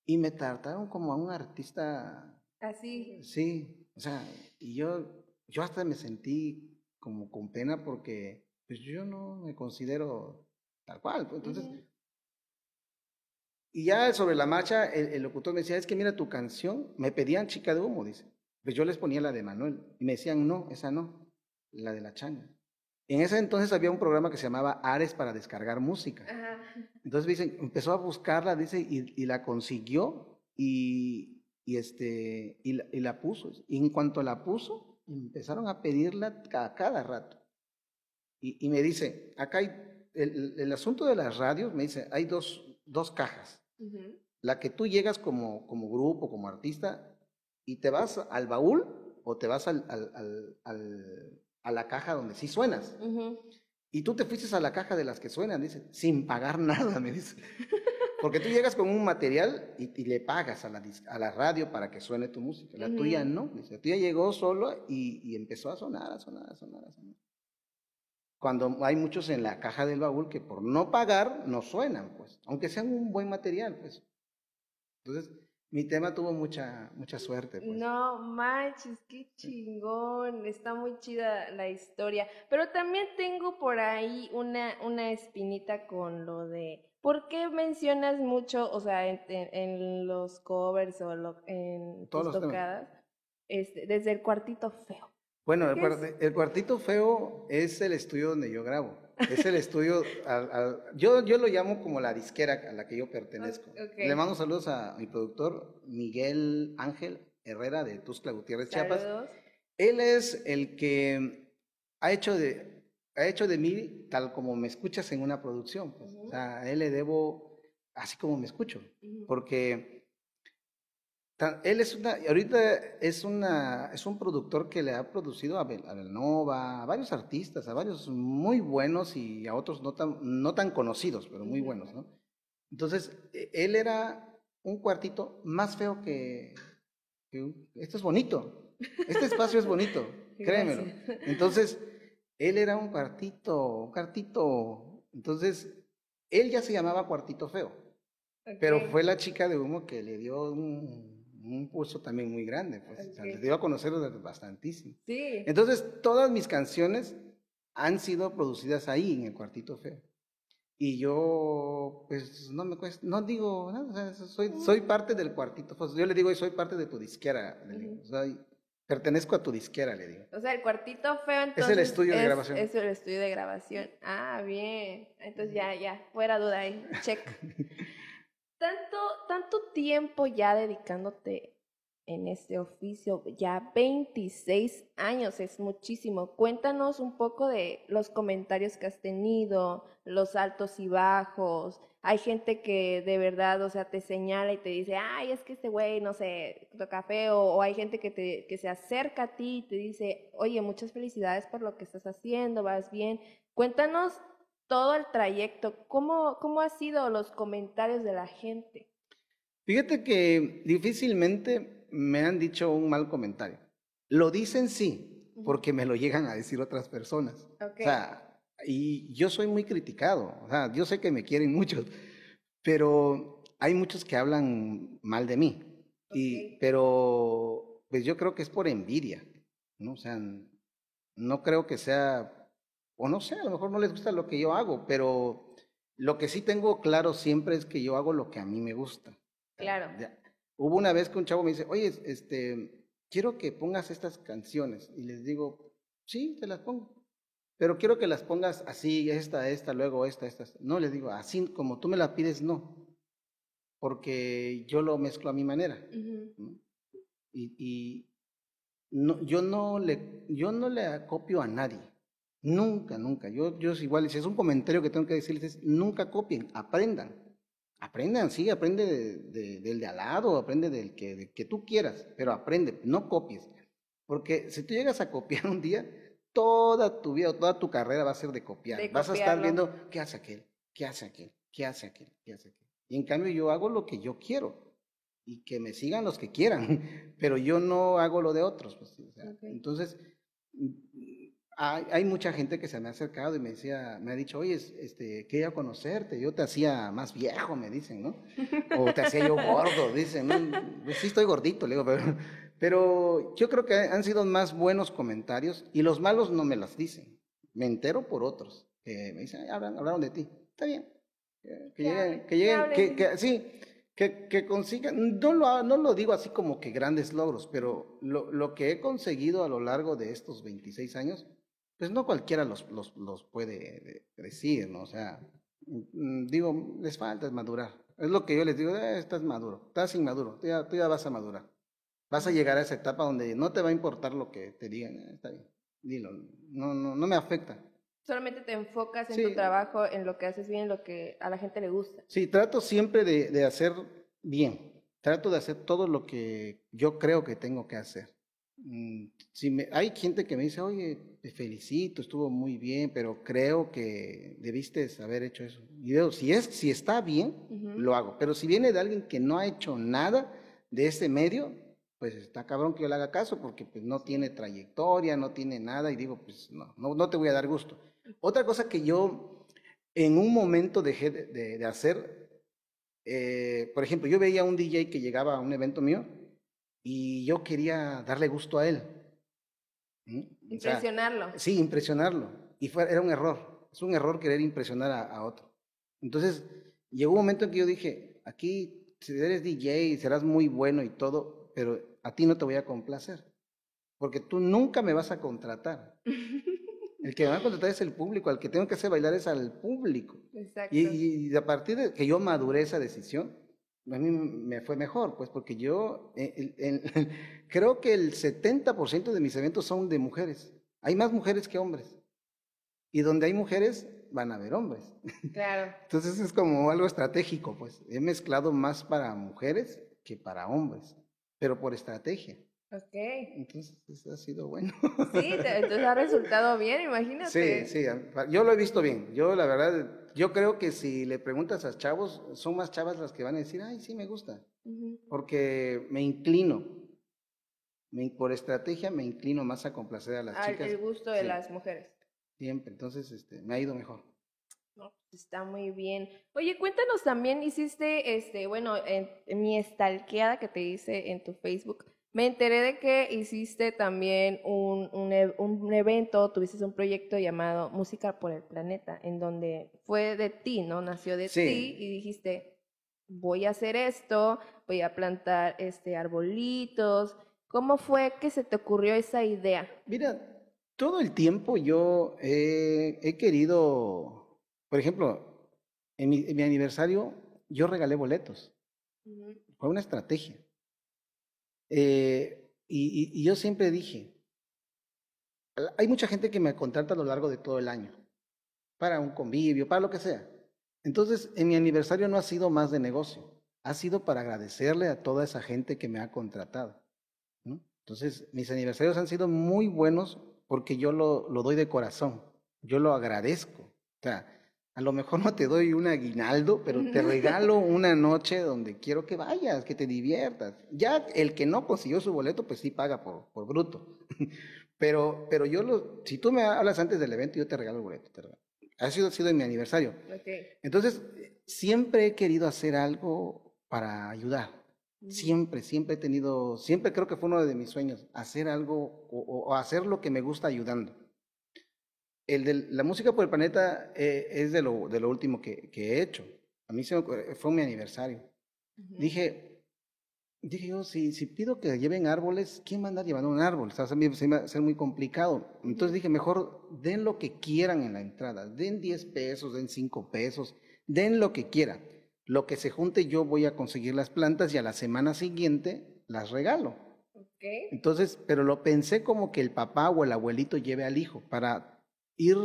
Y me trataron como a un artista. Así. Sí, o sea, y yo, yo hasta me sentí como con pena porque, pues, yo no me considero tal cual. Pues, entonces. Uh -huh. Y ya sobre la marcha, el, el, locutor me decía, es que mira tu canción, me pedían chica de humo, dice. Pues yo les ponía la de Manuel. Y me decían, no, esa no la de la changa. En ese entonces había un programa que se llamaba Ares para descargar música. Ajá. Entonces dicen, empezó a buscarla, dice, y, y la consiguió y, y este, y la, y la, puso. Y en cuanto la puso, empezaron a pedirla a cada rato. Y, me dice, acá hay, el, el, asunto de las radios, me dice, hay dos, dos cajas. Uh -huh. La que tú llegas como, como grupo, como artista, y te vas al baúl o te vas al, al, al, al a la caja donde sí suenas. Uh -huh. Y tú te fuiste a la caja de las que suenan, dice, sin pagar nada, me dice. Porque tú llegas con un material y, y le pagas a la, a la, radio para que suene tu música. La uh -huh. tuya no, dice, la tuya llegó solo y, y, empezó a sonar, a sonar, a sonar, a sonar. Cuando hay muchos en la caja del baúl que por no pagar no suenan, pues, aunque sean un buen material, pues. Entonces, mi tema tuvo mucha, mucha suerte. Pues. No manches, qué chingón. Está muy chida la historia. Pero también tengo por ahí una, una espinita con lo de. ¿Por qué mencionas mucho, o sea, en, en, en los covers o lo, en Todos tus tocadas, este, desde el cuartito feo? Bueno, el, cuartito feo es el estudio donde yo grabo. Es el estudio, al, al, yo, yo lo llamo como la disquera a la que yo pertenezco. Okay. Le mando saludos a mi productor Miguel Ángel Herrera de Tuscla Gutiérrez, saludos. Chiapas. Él es el que ha hecho de, ha hecho de mí tal como me escuchas en una producción. Pues. Uh -huh. O sea, a él le debo así como me escucho. Uh -huh. Porque él es una, ahorita es una, es un productor que le ha producido a, Bel, a Belnova, a varios artistas, a varios muy buenos y a otros no tan, no tan conocidos, pero muy buenos, ¿no? Entonces, e, él era un cuartito más feo que, que esto es bonito, este espacio es bonito, créemelo. Entonces, él era un cuartito, un cuartito. Entonces, él ya se llamaba cuartito feo. Pero fue la chica de humo que le dio un, un pulso también muy grande. Pues, le dio a conocer bastantísimo. Sí. Entonces, todas mis canciones han sido producidas ahí, en el cuartito feo. Y yo, pues, no me cuesta, no digo, soy, soy parte del cuartito. Pues, yo le digo, soy parte de tu disquera. pertenezco a tu disquera, le digo. O sea, el cuartito feo entonces. Es el estudio de grabación. Es el estudio de grabación. Ah, bien. Entonces ya, ya, fuera duda ahí. Check. tanto, tanto tiempo ya dedicándote en este oficio, ya 26 años, es muchísimo. Cuéntanos un poco de los comentarios que has tenido, los altos y bajos. Hay gente que de verdad, o sea, te señala y te dice, ay, es que este güey, no sé, toca feo, o hay gente que, te, que se acerca a ti y te dice, oye, muchas felicidades por lo que estás haciendo, vas bien. Cuéntanos todo el trayecto, ¿cómo, cómo han sido los comentarios de la gente? Fíjate que difícilmente me han dicho un mal comentario. Lo dicen sí, porque me lo llegan a decir otras personas. O sea, y yo soy muy criticado. O sea, yo sé que me quieren muchos, pero hay muchos que hablan mal de mí. Y, pero, pues yo creo que es por envidia, ¿no? O sea, no creo que sea, o no sé, a lo mejor no les gusta lo que yo hago, pero lo que sí tengo claro siempre es que yo hago lo que a mí me gusta. Claro. Hubo una vez que un chavo me dice, oye, este, quiero que pongas estas canciones. Y les digo, sí, te las pongo. Pero quiero que las pongas así, esta, esta, luego esta, esta. No, les digo, así como tú me la pides, no. Porque yo lo mezclo a mi manera. Y, y no, yo, no le, yo no le acopio a nadie. Nunca, nunca. Yo, yo igual, si es un comentario que tengo que decirles, es nunca copien, aprendan. Aprendan, sí, aprende del de al lado, aprende del que, que tú quieras, pero aprende, no copies. Porque si tú llegas a copiar un día, toda tu vida, toda tu carrera va a ser de copiar. Vas a estar viendo qué hace aquel, qué hace aquel, qué hace aquel, qué hace aquel. Y en cambio yo hago lo que yo quiero y que me sigan los que quieran, pero yo no hago lo de otros. Pues, Entonces, hay, mucha gente que se me ha acercado y me decía, me ha dicho, oye, este, quería conocerte, yo te hacía más viejo, me dicen, ¿no? O te hacía yo gordo, dicen, pues sí estoy gordito, le digo, pero, pero yo creo que han sido más buenos comentarios y los malos no me las dicen, me entero por otros, que me dicen, hablaron, de ti, está bien, que, lleguen, que lleguen, que, sí, que, que, consigan, no lo, no lo digo así como que grandes logros, pero lo, lo que he conseguido a lo largo de estos 26 años, pues no cualquiera los, los, los puede decir, ¿no? O sea, mm, digo, les falta madurar. Es lo que yo les digo, eh, estás maduro, estás inmaduro, tú ya, tú ya vas a madurar. Vas a llegar a esa etapa donde no te va a importar lo que te digan, eh, está bien, dilo, no, no, no me afecta. Solamente te enfocas en tu trabajo, en lo que haces bien, en lo que a la gente le gusta. Sí, trato siempre de, de hacer bien, trato de hacer todo lo que yo creo que tengo que hacer. Mm, si me, hay gente que me dice, oye, te felicito, estuvo muy bien, pero creo que debiste haber hecho eso. Y digo, si, es, si está bien, lo hago. Pero si viene de alguien que no ha hecho nada de ese medio, pues está cabrón que yo le haga caso porque pues no tiene trayectoria, no tiene nada y digo, pues no, no, te voy a dar gusto. Otra cosa que yo en un momento dejé de, hacer, eh, por ejemplo, yo veía a un DJ que llegaba a un evento mío y yo quería darle gusto a él. Impresionarlo. sí, impresionarlo. Y fue, era un error. Es un error querer impresionar a, otro. Entonces, llegó un momento en que yo dije, aquí si eres DJ, serás muy bueno y todo, pero a ti no te voy a complacer. Porque tú nunca me vas a contratar. El que me va a contratar es el público, al que tengo que hacer bailar es al público. Exacto. Y, y, a partir de que yo maduré esa decisión, a mí me fue mejor, pues porque yo eh, creo que el 70% de mis eventos son de mujeres. Hay más mujeres que hombres. Y donde hay mujeres, van a haber hombres. Claro. Entonces es como algo estratégico, pues. He mezclado más para mujeres que para hombres, pero por estrategia. Ok. Entonces eso ha sido bueno. Sí, entonces ha resultado bien, imagínate. Sí, sí, yo lo he visto bien. Yo la verdad yo creo que si le preguntas a chavos, son más chavas las que van a decir, ay, sí, me gusta. Porque me inclino. por estrategia me inclino más a complacer a las chicas. El gusto de las mujeres. siempre. Entonces, este, me ha ido mejor. No, pues, está muy bien. Oye, cuéntanos también, hiciste, este, bueno, en, mi estalqueada que te hice en tu Facebook, me enteré de que hiciste también un, un, e, un, evento, tuviste un proyecto llamado Música por el Planeta, en donde fue de ti, ¿no? Nació de ti y dijiste, voy a hacer esto, voy a plantar este arbolitos. ¿Cómo fue que se te ocurrió esa idea? Mira, todo el tiempo yo he querido, por ejemplo, en mi, aniversario yo regalé boletos. Fue una estrategia. Eh, y, yo siempre dije, hay mucha gente que me contrata a lo largo de todo el año, para un convivio, para lo que sea. Entonces, en mi aniversario no ha sido más de negocio, ha sido para agradecerle a toda esa gente que me ha contratado. Entonces, mis aniversarios han sido muy buenos porque yo lo, lo doy de corazón, yo lo agradezco. O sea, a lo mejor no te doy un aguinaldo, pero te regalo una noche donde quiero que vayas, que te diviertas. Ya el que no consiguió su boleto, pues sí paga por, por bruto. Pero, pero yo lo, si tú me hablas antes del evento, yo te regalo el boleto. Ha sido, sido en mi aniversario. Entonces, siempre he querido hacer algo para ayudar. Siempre, siempre he tenido, siempre creo que fue uno de mis sueños, hacer algo o, hacer lo que me gusta ayudando. El de la música por el planeta eh, es de lo, de lo último que, que, he hecho. A mí se fue mi aniversario. Dije, dije yo, si, si pido que lleven árboles, ¿quién va a andar llevando un árbol? O sea, se va a ser muy complicado. Entonces dije, mejor den lo que quieran en la entrada. Den 10 pesos, den 5 pesos, den lo que quieran. Lo que se junte yo voy a conseguir las plantas y a la semana siguiente las regalo. Okay. Entonces, pero lo pensé como que el papá o el abuelito lleve al hijo para ir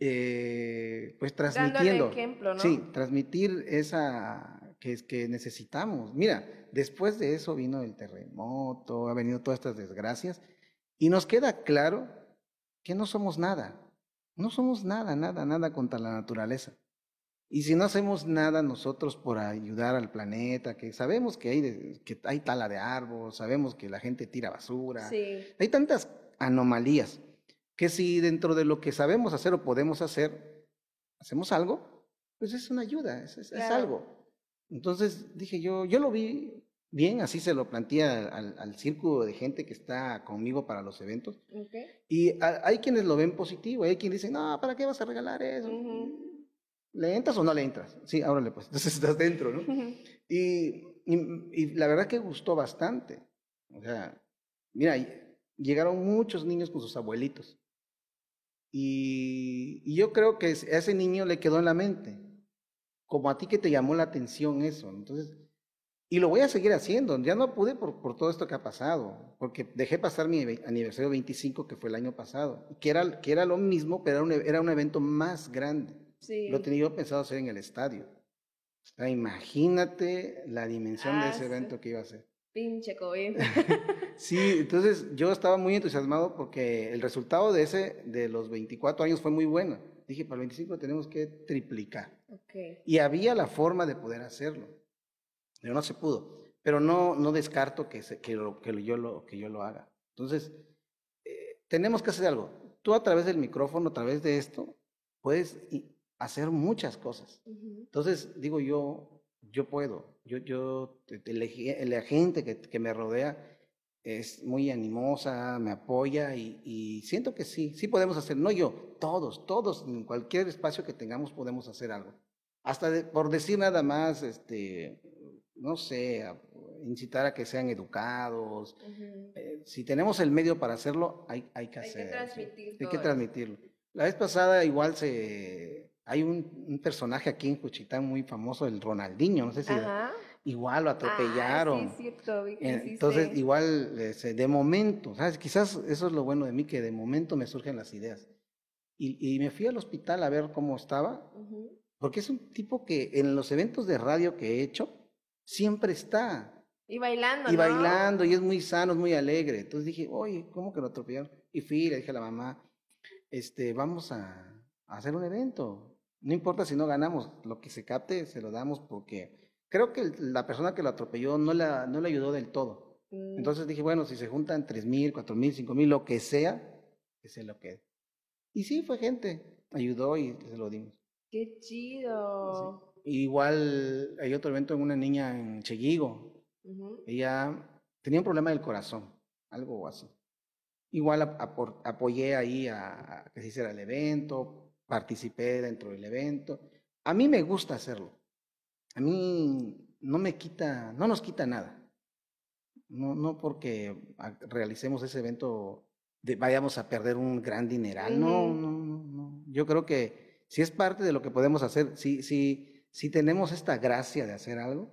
eh, pues transmitiendo. Ejemplo, ¿no? Sí, transmitir esa que es que necesitamos. Mira, después de eso vino el terremoto, ha venido todas estas desgracias y nos queda claro que no somos nada. No somos nada, nada, nada contra la naturaleza. Y si no hacemos nada nosotros por ayudar al planeta, que sabemos que hay, que hay tala de árboles, sabemos que la gente tira basura, hay tantas anomalías, que si dentro de lo que sabemos hacer o podemos hacer, hacemos algo, pues es una ayuda, es, algo. Entonces dije yo, yo lo vi bien, así se lo planteé al, al círculo de gente que está conmigo para los eventos. Y hay quienes lo ven positivo, hay quienes dicen, no, ¿para qué vas a regalar eso? ¿Le entras o no le entras? Sí, órale pues, entonces estás dentro, ¿no? y, y, la verdad que gustó bastante. O sea, mira, llegaron muchos niños con sus abuelitos. Y, y, yo creo que a ese niño le quedó en la mente, como a ti que te llamó la atención eso. Entonces, y lo voy a seguir haciendo. Ya no pude por, por todo esto que ha pasado, porque dejé pasar mi aniversario 25, que fue el año pasado, que era, que era lo mismo, pero era un, era un evento más grande. Lo tenía yo pensado hacer en el estadio. imagínate la dimensión de ese ah, evento que iba a ser. Pinche COVID. sí, entonces yo estaba muy entusiasmado porque el resultado de ese, de los 24 años fue muy bueno. Dije, para el 25 tenemos que triplicar. Y había la forma de poder hacerlo. Pero no se pudo. Pero no, no descarto que, se, que, que, yo lo, que yo lo haga. Entonces, eh, tenemos que hacer algo. Tú a través del micrófono, a través de esto, puedes hacer muchas cosas. Entonces, digo yo, yo puedo, yo, yo, la gente que, que, me rodea es muy animosa, me apoya y, y, siento que sí, sí podemos hacer, no yo, todos, todos, en cualquier espacio que tengamos podemos hacer algo. Hasta por decir nada más, este, no sé, incitar a que sean educados. Eh, si tenemos el medio para hacerlo, hay, hay que hacerlo. Hay que transmitirlo. La vez pasada igual se hay un, personaje aquí en Cuchitán muy famoso, el Ronaldinho, no sé si igual lo atropellaron. Ah, sí, cierto, Entonces, igual, de momento, ¿sabes? Quizás eso es lo bueno de mí, que de momento me surgen las ideas. Y, y me fui al hospital a ver cómo estaba, porque es un tipo que en los eventos de radio que he hecho, siempre está. Y bailando. Y bailando, y es muy sano, es muy alegre. Entonces dije, oye, ¿cómo que lo atropellaron? Y fui, le dije a la mamá, este, vamos a hacer un evento no importa si no ganamos, lo que se capte se lo damos porque creo que la persona que lo atropelló no, la, no le ayudó del todo. Mm. Entonces dije, bueno, si se juntan tres mil, cuatro mil, cinco mil, lo que sea, que se lo quede. Y sí, fue gente, ayudó y se lo dimos. Qué chido. Igual hay otro evento en una niña en Cheguigo. Ella tenía un problema del corazón, algo así. Igual apoyé ahí a, a que se hiciera el evento, participé dentro del evento. A mí me gusta hacerlo. A mí no me quita, no nos quita nada. No, no porque realicemos ese evento vayamos a perder un gran dineral. No, no, no, no. Yo creo que si es parte de lo que podemos hacer, si, si, si tenemos esta gracia de hacer algo,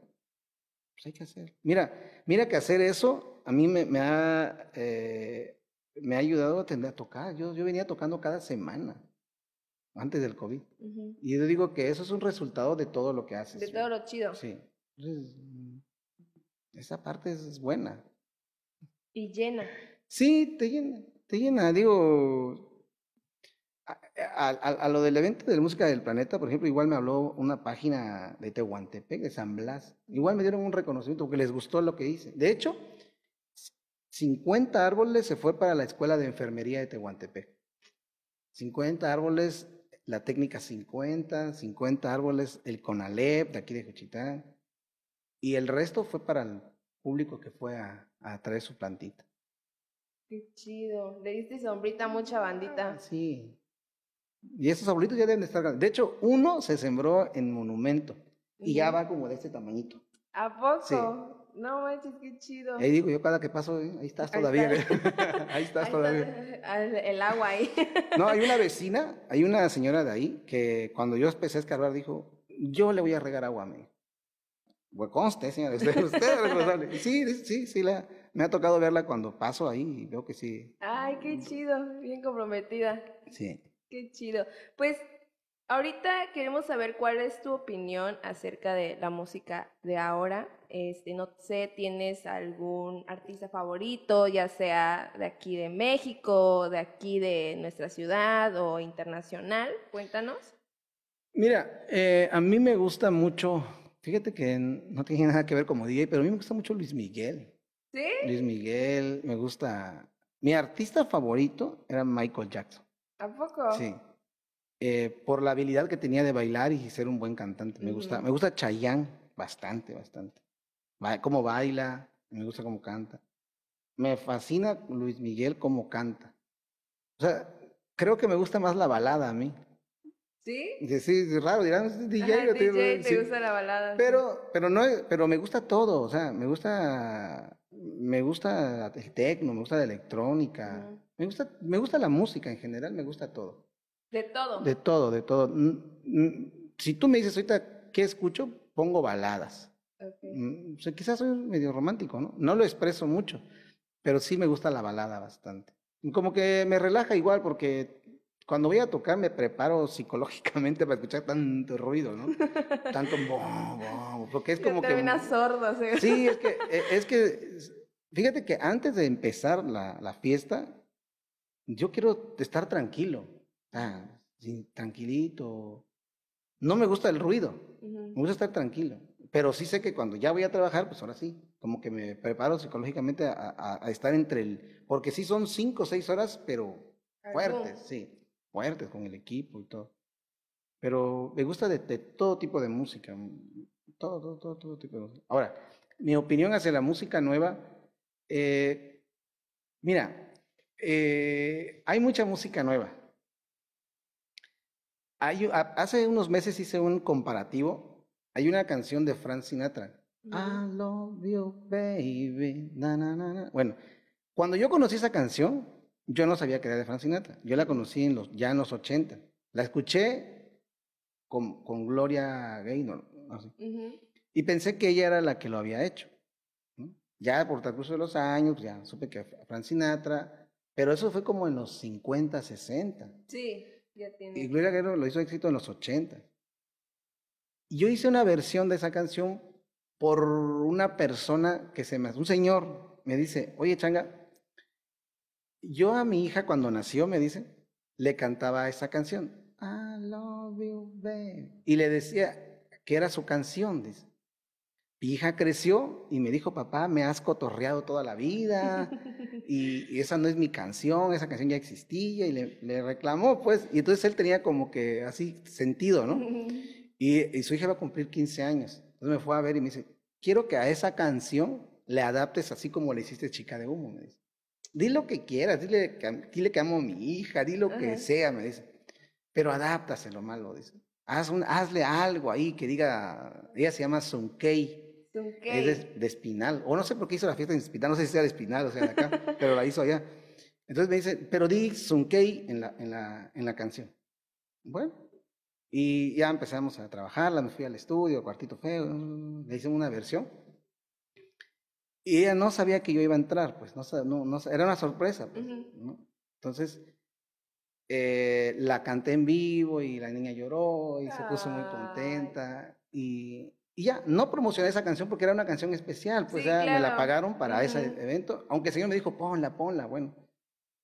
pues hay que hacer. Mira, mira que hacer eso a mí me, me ha, eh, me ha ayudado a tender a tocar. Yo, yo venía tocando cada semana antes del COVID. Y yo digo que eso es un resultado de todo lo que haces. De todo lo chido. Sí. Mm, esa parte es buena. Y llena. Sí, te llena, te llena. Digo, a, a, lo del evento de la música del planeta, por ejemplo, igual me habló una página de Tehuantepec, de San Blas. Igual me dieron un reconocimiento porque les gustó lo que hice. De hecho, 50 árboles se fue para la escuela de enfermería de Tehuantepec. 50 árboles la técnica 50, 50 árboles, el CONALEP de aquí de Juchitán, y el resto fue para el público que fue a, a traer su plantita. Qué chido, le diste sombrita a mucha bandita. Sí, y esos arbolitos ya deben estar De hecho, uno se sembró en monumento y ya va como de este tamañito. ¿A poco? No manches, qué chido. Ahí digo, yo cada que paso, eh, ahí estás todavía. ahí estás todavía. el agua ahí. no, hay una vecina, hay una señora de ahí que cuando yo empecé a escarbar dijo, yo le voy a regar agua a mí. Pues conste, señora, usted, es responsable. Sí, sí, sí, la, me ha tocado verla cuando paso ahí y veo que sí. Ay, qué chido, bien comprometida. Sí. Qué chido. Pues Ahorita queremos saber cuál es tu opinión acerca de la música de ahora. Este, no sé, ¿tienes algún artista favorito, ya sea de aquí de México, de aquí de nuestra ciudad o internacional? Cuéntanos. Mira, eh, a mí me gusta mucho, fíjate que no tiene nada que ver como DJ, pero a mí me gusta mucho Luis Miguel. ¿Sí? Luis Miguel, me gusta. Mi artista favorito era Michael Jackson. ¿A poco? Sí. Eh, por la habilidad que tenía de bailar y ser un buen cantante. Me gusta, me gusta Chayanne bastante, bastante. Cómo baila, me gusta cómo canta. Me fascina Luis Miguel cómo canta. O sea, creo que me gusta más la balada a mí. ¿Sí? Sí, es raro, dirán, DJ, DJ te gusta la balada. Pero, pero no, pero me gusta todo, o sea, me gusta, me gusta el tecno, me gusta la electrónica, me gusta, me gusta la música en general, me gusta todo. De todo. De todo, de todo. Si tú me dices ahorita qué escucho, pongo baladas. Mm, quizás soy medio romántico, ¿no? No lo expreso mucho, pero sí me gusta la balada bastante. Como que me relaja igual porque cuando voy a tocar me preparo psicológicamente para escuchar tanto ruido, ¿no? Tanto porque es como que sordo, ¿sí? sí, es que e, es que fíjate que antes de empezar la, la fiesta yo quiero estar tranquilo. Ah, tranquilito. No me gusta el ruido, me gusta estar tranquilo. Pero sí sé que cuando ya voy a trabajar, pues ahora sí, como que me preparo psicológicamente a, estar entre el... Porque sí son cinco o seis horas, pero fuertes, sí, fuertes con el equipo y todo. Pero me gusta de, todo tipo de música, todo, todo, todo, todo, tipo de música. Ahora, mi opinión hacia la música nueva, eh, mira, eh, hay mucha música nueva hace unos meses hice un comparativo. Hay una canción de Frank Sinatra. I love you, baby. Bueno, cuando yo conocí esa canción, yo no sabía que era de Frank Sinatra. Yo la conocí en los, ya en los 80. La escuché con, con Gloria Gaynor. Y pensé que ella era la que lo había hecho. Ya por transcurso de los años, ya supe que Frank Sinatra. Pero eso fue como en los 50, 60. Sí. Y Gloria Guerrero lo hizo éxito en los 80. Y yo hice una versión de esa canción por una persona que se me un señor, me dice, oye Changa, yo a mi hija cuando nació, me dice, le cantaba esa canción. I love you, baby. Y le decía que era su canción, dice. Mi hija creció y me dijo, papá, me has cotorreado toda la vida y, esa no es mi canción, esa canción ya existía y le, reclamó, pues, y entonces él tenía como que así sentido, ¿no? Y, su hija va a cumplir 15 años. Entonces me fue a ver y me dice, quiero que a esa canción le adaptes así como le hiciste Chica de Humo, me dice. Di lo que quieras, dile que, dile que amo a mi hija, di lo que sea, me dice. Pero adáptaselo malo, dice. Haz un, hazle algo ahí que diga, ella se llama Sunkei es de, Espinal. O no sé por qué hizo la fiesta en Espinal, no sé si sea de Espinal o sea de acá, pero la hizo allá. Entonces me dice, pero di Sunkei en la, en la, en la canción. Bueno, y ya empezamos a trabajarla, me fui al estudio, cuartito feo, le hice una versión. Y ella no sabía que yo iba a entrar, pues, no, no, no era una sorpresa. Pues, ¿no? Entonces, eh, la canté en vivo y la niña lloró y se puso muy contenta. Y, y ya, no promocioné esa canción porque era una canción especial, pues ya me la pagaron para ese evento, aunque el señor me dijo, ponla, ponla, bueno,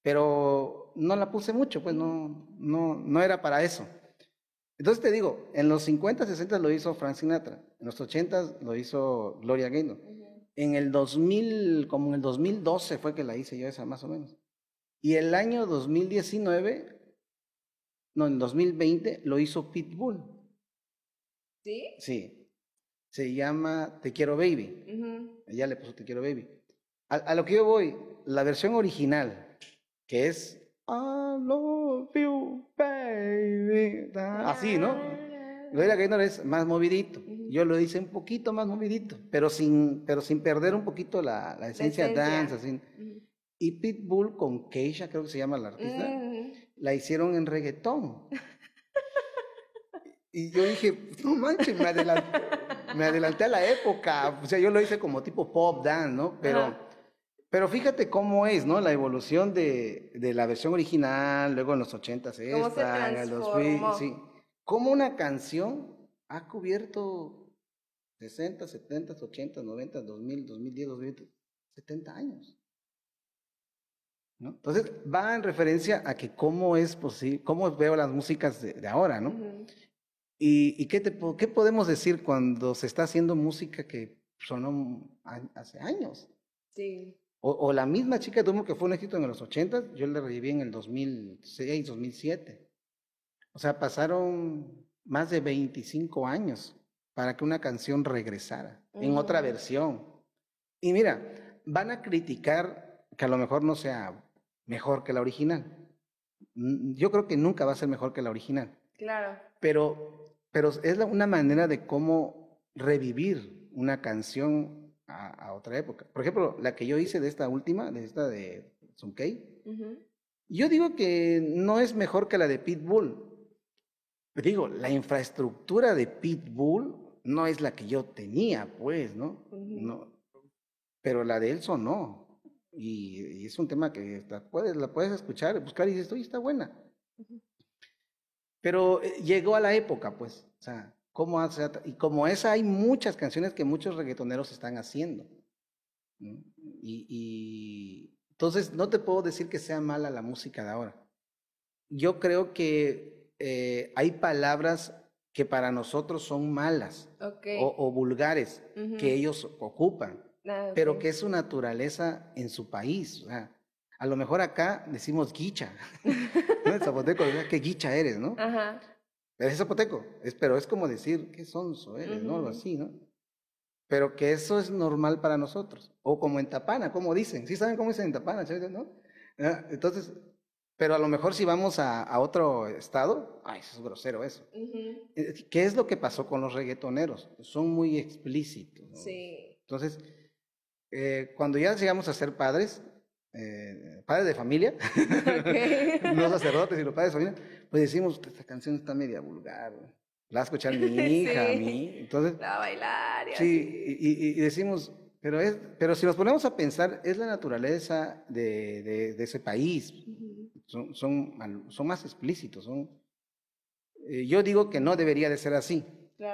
pero no la puse mucho, pues no, no, no era para eso. Entonces te digo, en los 50, 60 lo hizo Frank Sinatra, en los 80 lo hizo Gloria Gaynor, en el 2000, como en el 2012 fue que la hice yo esa más o menos, y el año 2019, no, en 2020 lo hizo Pitbull. ¿Sí? Sí, se llama Te Quiero Baby. Ella le puso Te Quiero Baby. A, lo que yo voy, la versión original, que es I love you, baby. Así, ¿no? Gloria Gaynor es más movidito. Yo lo hice un poquito más movidito, pero sin, pero sin perder un poquito la, la esencia, de dance. Así. Y Pitbull con Keisha, creo que se llama la artista, la hicieron en reggaetón. y yo dije, no manches, me adelanté me adelanté a la época, o sea, yo lo hice como tipo pop dance, ¿no? Pero, pero fíjate cómo es, ¿no? La evolución de, de la versión original, luego en los 80 esta, en el 2000, sí. Cómo una canción ha cubierto 60, 70, 80, 90, 2000, 2010, 2020, 70 años. ¿No? Entonces va en referencia a que cómo es posible, cómo veo las músicas de, ahora, ¿no? ¿Y, qué, te, qué podemos decir cuando se está haciendo música que sonó hace años? Sí. O, la misma chica de humo que fue un éxito en los 80, yo la reviví en el 2006, 2007. O sea, pasaron más de 25 años para que una canción regresara en otra versión. Y mira, van a criticar que a lo mejor no sea mejor que la original. Yo creo que nunca va a ser mejor que la original. Claro. Pero pero es una manera de cómo revivir una canción a, otra época. Por ejemplo, la que yo hice de esta última, de esta de Sunkei, yo digo que no es mejor que la de Pitbull. Digo, la infraestructura de Pitbull no es la que yo tenía, pues, ¿no? no pero la de él sonó. Y, es un tema que la puedes, la puedes escuchar, buscar y dices, oye, está buena. Pero eh, llegó a la época, pues, o sea, ¿cómo hace? Y como esa hay muchas canciones que muchos reggaetoneros están haciendo. Y, entonces no te puedo decir que sea mala la música de ahora. Yo creo que eh, hay palabras que para nosotros son malas o, vulgares que ellos ocupan, ah, pero que es su naturaleza en su país. O sea, a lo mejor acá decimos guicha. ¿no? En zapoteco, ¿qué guicha eres, no? Ajá. Es zapoteco, es, pero es como decir, qué sonso eres, ¿no? Algo así, ¿no? Pero que eso es normal para nosotros. O como en Tapana, como dicen. ¿Sí saben cómo dicen en Tapana, no? Ah, entonces, pero a lo mejor si vamos a, a otro estado, ay, eso es grosero eso. Eh, ¿Qué es lo que pasó con los reggaetoneros? Son muy explícitos. ¿no? Sí. Entonces, eh, cuando ya llegamos a ser padres, eh, padres de familia, no sacerdotes, sino padres de familia, pues decimos, esta canción está media vulgar, la escuchar mi hija, a mí, entonces... La bailar. sí, y, decimos, pero, es, pero si nos ponemos a pensar, es la naturaleza de, de, ese país, son, son, son, más explícitos, son... Eh, yo digo que no debería de ser así,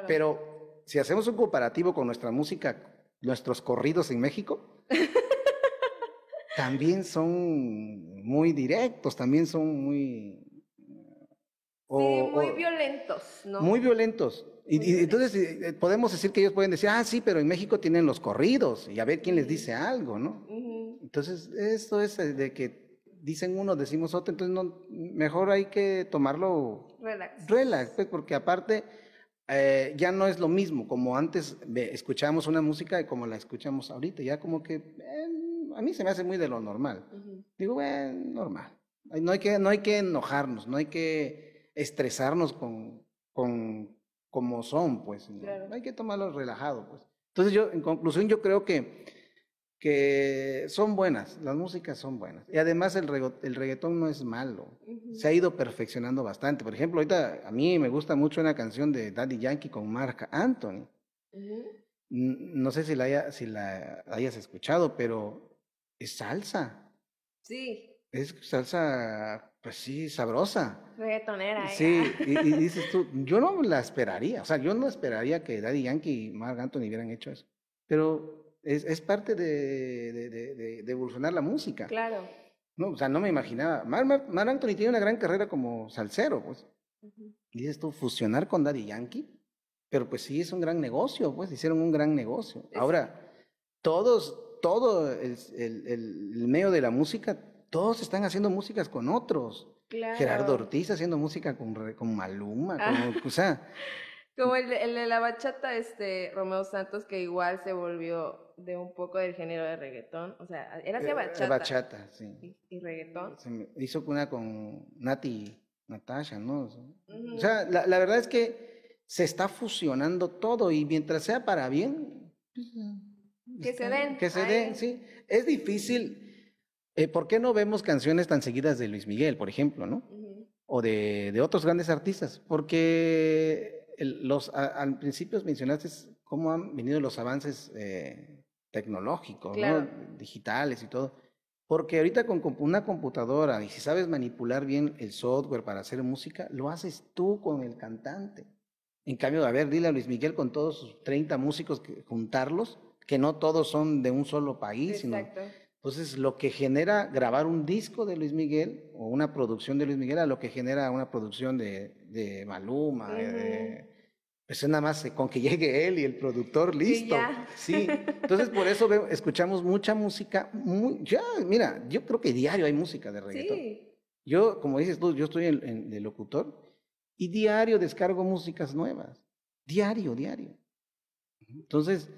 pero si hacemos un comparativo con nuestra música, nuestros corridos en México, también son muy directos, también son muy sí, muy violentos, ¿no? Muy violentos. Y, entonces eh, podemos decir que ellos pueden decir, ah, sí, pero en México tienen los corridos y a ver quién les dice algo, ¿no? Entonces, esto es de que dicen uno, decimos otro, entonces no, mejor hay que tomarlo relax, relax pues, porque aparte eh, ya no es lo mismo como antes escuchábamos una música y como la escuchamos ahorita, ya como que eh, a mí se me hace muy de lo normal. Digo, bueno, normal. No hay, que, no hay que enojarnos, no hay que estresarnos con, con como son, pues. Hay que tomarlo relajado, pues. Entonces yo, en conclusión, yo creo que, que son buenas, las músicas son buenas. Y además el, el reggaetón no es malo, se ha ido perfeccionando bastante. Por ejemplo, ahorita a mí me gusta mucho una canción de Daddy Yankee con Marc Anthony. No sé si la, haya, si la hayas escuchado, pero es salsa. Sí. Es salsa, pues sí, sabrosa. Reggaetonera. Sí, y, dices tú, yo no la esperaría, o sea, yo no esperaría que Daddy Yankee y Marc Anthony hubieran hecho eso. Pero es, es parte de, de, de, de, evolucionar la música. Claro. No, o sea, no me imaginaba. Marc, Anthony tiene una gran carrera como salsero, pues. Y dices tú, fusionar con Daddy Yankee, pero pues sí es un gran negocio, pues hicieron un gran negocio. Ahora, todos, todo el, el, el medio de la música todos están haciendo músicas con otros. Gerardo Ortiz haciendo música con, con Maluma, ah. como, o sea. Como el, el, de la bachata, este, Romeo Santos, que igual se volvió de un poco del género de reggaetón. O sea, era así eh, bachata. bachata, sí. Y, reggaetón. hizo una con Nati Natasha, ¿no? O sea, la, la, verdad es que se está fusionando todo y mientras sea para bien. Pues, que se den. Que se den, sí. Es difícil eh, ¿Por qué no vemos canciones tan seguidas de Luis Miguel, por ejemplo, no? O de, de, otros grandes artistas. Porque los, al principio mencionaste cómo han venido los avances eh, tecnológicos, ¿no? digitales y todo. Porque ahorita con una computadora, y si sabes manipular bien el software para hacer música, lo haces tú con el cantante. En cambio, a ver, dile a Luis Miguel con todos sus 30 músicos, que, juntarlos, que no todos son de un solo país, Exacto. sino entonces, lo que genera grabar un disco de Luis Miguel o una producción de Luis Miguel a lo que genera una producción de, de Maluma, pues es nada más con que llegue él y el productor, listo. Sí, entonces por eso escuchamos mucha música, muy, ya, mira, yo creo que diario hay música de reggaetón. Sí. Yo, como dices tú, yo estoy en, de locutor y diario descargo músicas nuevas, diario, diario. Entonces,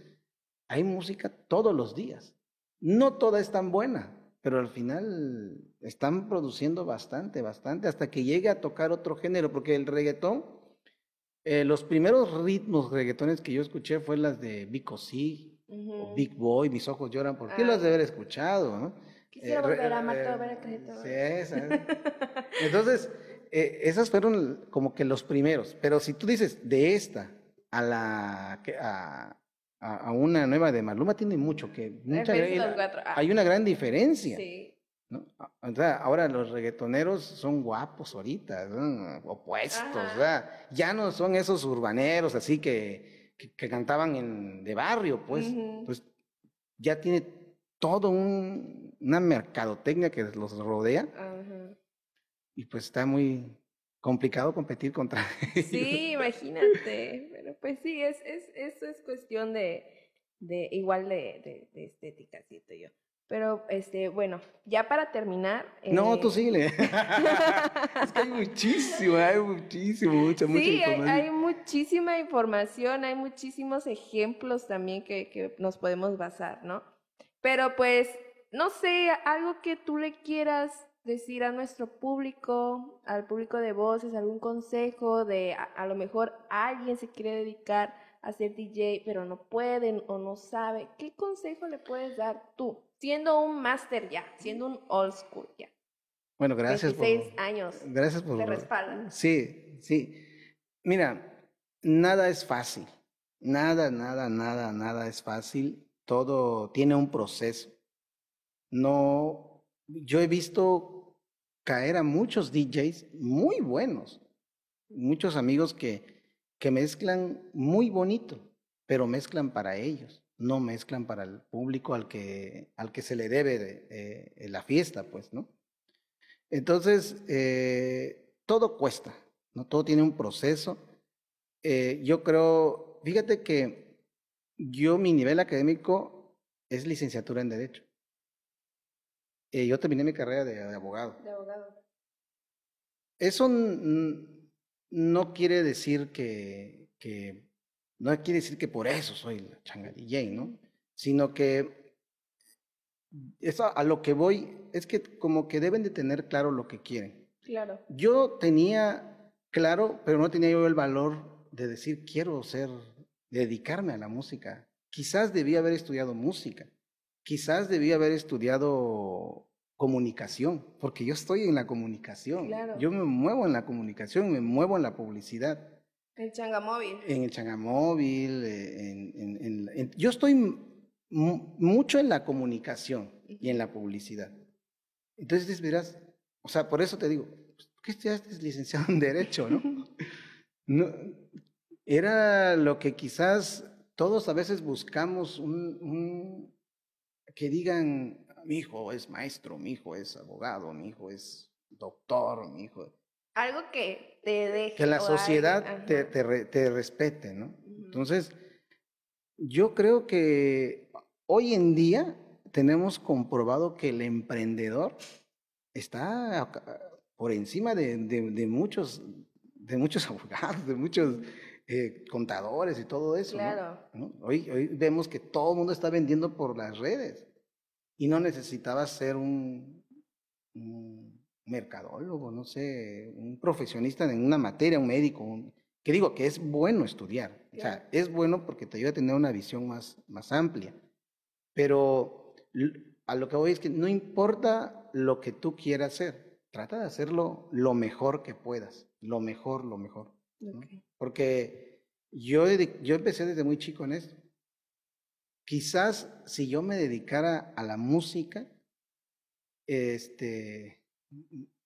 hay música todos los días. No toda es tan buena, pero al final están produciendo bastante, bastante, hasta que llegue a tocar otro género, porque el reggaetón, eh, los primeros ritmos reggaetones que yo escuché fue las de Vico C, o Big Boy, Mis ojos lloran, ¿por qué las de haber escuchado? ¿no? Quisiera eh, volver a amar Sí, Entonces, eh, esas fueron como que los primeros, pero si tú dices de esta a la a, a, una nueva de Maluma tiene mucho que... Mucha, ah. hay una gran diferencia. Sí. ¿no? ahora los reggaetoneros son guapos ahorita, opuestos, ya no son esos urbaneros así que, que, cantaban en, de barrio, pues, pues ya tiene todo un, una mercadotecnia que los rodea y pues está muy complicado competir contra ellos. Sí, imagínate. Pero pues sí, es, es, eso es cuestión de, de igual de, de, estética, siento yo. Pero, este, bueno, ya para terminar. No, tú eh, sigue. es que hay muchísimo, hay muchísimo, mucha, mucha sí, Hay, hay, muchísima información, hay muchísimos ejemplos también que, que nos podemos basar, ¿no? Pero pues, no sé, algo que tú le quieras decir a nuestro público, al público de voces, algún consejo de a, lo mejor alguien se quiere dedicar a ser DJ, pero no puede o no sabe, ¿qué consejo le puedes dar tú, siendo un máster ya, siendo un old school ya? Bueno, gracias 26 años. Gracias por. Te respaldan. Sí, sí. Mira, nada es fácil. Nada, nada, nada, nada es fácil. Todo tiene un proceso. No, yo he visto caer a muchos DJs muy buenos, muchos amigos que, que mezclan muy bonito, pero mezclan para ellos, no mezclan para el público al que, al que se le debe de, la fiesta, pues, ¿no? Entonces, eh, todo cuesta, ¿no? Todo tiene un proceso. Eh, yo creo, fíjate que yo mi nivel académico es licenciatura en Derecho. Eh, yo terminé mi carrera de, abogado. De abogado. Eso no quiere decir que, que, no quiere decir que por eso soy la changa DJ, ¿no? Sino que eso a lo que voy es que como que deben de tener claro lo que quieren. Claro. Yo tenía claro, pero no tenía yo el valor de decir quiero ser, dedicarme a la música. Quizás debía haber estudiado música quizás debía haber estudiado comunicación, porque yo estoy en la comunicación. Yo me muevo en la comunicación, me muevo en la publicidad. El changamóvil. En el changamóvil, eh, en, en, yo estoy mucho en la comunicación y en la publicidad. Entonces verás, o sea, por eso te digo, pues, ¿qué estudiaste licenciado en Derecho, no? no? Era lo que quizás todos a veces buscamos un que digan, mi hijo es maestro, mi hijo es abogado, mi hijo es doctor, mi hijo. Algo que te deje. Que la sociedad te, te, respete, ¿no? Entonces, yo creo que hoy en día tenemos comprobado que el emprendedor está por encima de, de, muchos, de muchos abogados, de muchos eh, contadores y todo eso. Claro. Hoy, hoy vemos que todo el mundo está vendiendo por las redes y no necesitabas ser un, mercadólogo, no sé, un profesionista en una materia, un médico, que digo que es bueno estudiar, o sea, es bueno porque te ayuda a tener una visión más, más amplia, pero a lo que voy es que no importa lo que tú quieras hacer, trata de hacerlo lo mejor que puedas, lo mejor, lo mejor. Porque yo, yo empecé desde muy chico en esto. Quizás si yo me dedicara a la música, este,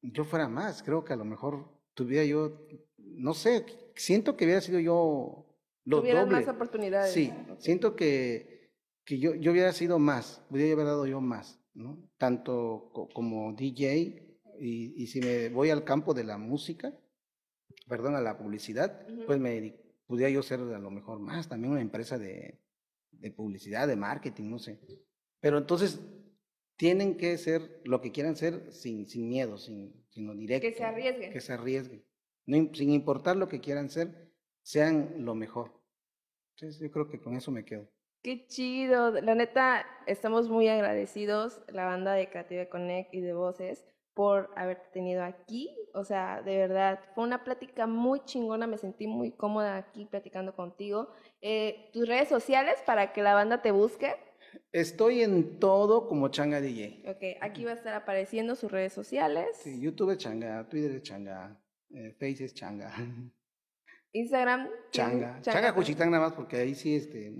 yo fuera más. Creo que a lo mejor tuviera yo, no sé, siento que hubiera sido yo lo Tuvieras más oportunidades. Sí, siento que, que yo, yo hubiera sido más, hubiera haber dado yo más, ¿no? Tanto como DJ y, y, si me voy al campo de la música, perdón, a la publicidad, pues me pudiera yo ser a lo mejor más, también una empresa de, de publicidad, de marketing, no sé. Pero entonces tienen que ser lo que quieran ser sin, sin miedo, sin, sino directo. Que se arriesguen. Que se arriesguen. No, sin importar lo que quieran ser, sean lo mejor. Entonces yo creo que con eso me quedo. Qué chido. La neta, estamos muy agradecidos, la banda de Creative Connect y de Voces, por haberte tenido aquí. O sea, de verdad, fue una plática muy chingona, me sentí muy cómoda aquí platicando contigo. Eh, tus redes sociales para que la banda te busque. Estoy en todo como Changa DJ. Ok, aquí va a estar apareciendo sus redes sociales. Sí, YouTube es Changa, Twitter es Changa, eh, Face es Changa. Instagram. Changa. Changa, Cuchitán nada más porque ahí sí, este,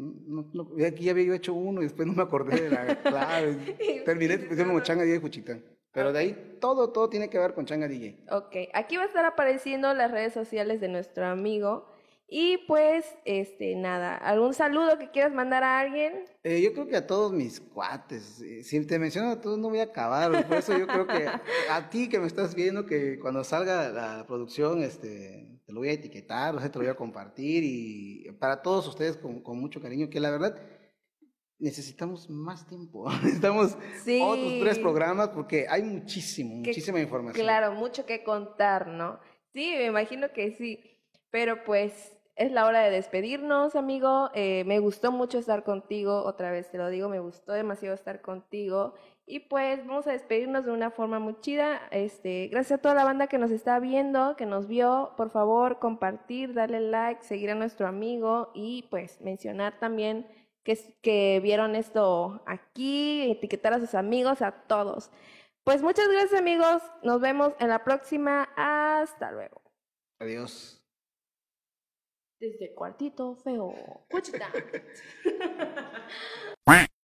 aquí ya había yo hecho uno y después no me acordé de la clave. Terminé como Changa DJ Cuchitán. Pero de ahí todo, todo tiene que ver con Changa DJ. Ok, aquí va a estar apareciendo las redes sociales de nuestro amigo. Y pues, este, nada, ¿algún saludo que quieras mandar a alguien? Eh, yo creo que a todos mis cuates. Eh, si te menciono a todos no voy a acabar. Por eso yo creo que a ti que me estás viendo, que cuando salga la producción, este, te lo voy a etiquetar, o sea, te lo voy a compartir. Y para todos ustedes con, con mucho cariño, que la verdad necesitamos más tiempo. necesitamos otros tres programas porque hay muchísimo, muchísima información. Claro, mucho que contar, ¿no? Sí, me imagino que sí. Pero pues es la hora de despedirnos, amigo. Eh, me gustó mucho estar contigo, otra vez te lo digo, me gustó demasiado estar contigo. Y pues vamos a despedirnos de una forma muy chida. Este, gracias a toda la banda que nos está viendo, que nos vio. Por favor, compartir, darle like, seguir a nuestro amigo y pues mencionar también que, que vieron esto aquí, etiquetar a sus amigos, a todos. Pues muchas gracias amigos, nos vemos en la próxima, hasta luego. Adiós. Desde Cuartito Feo,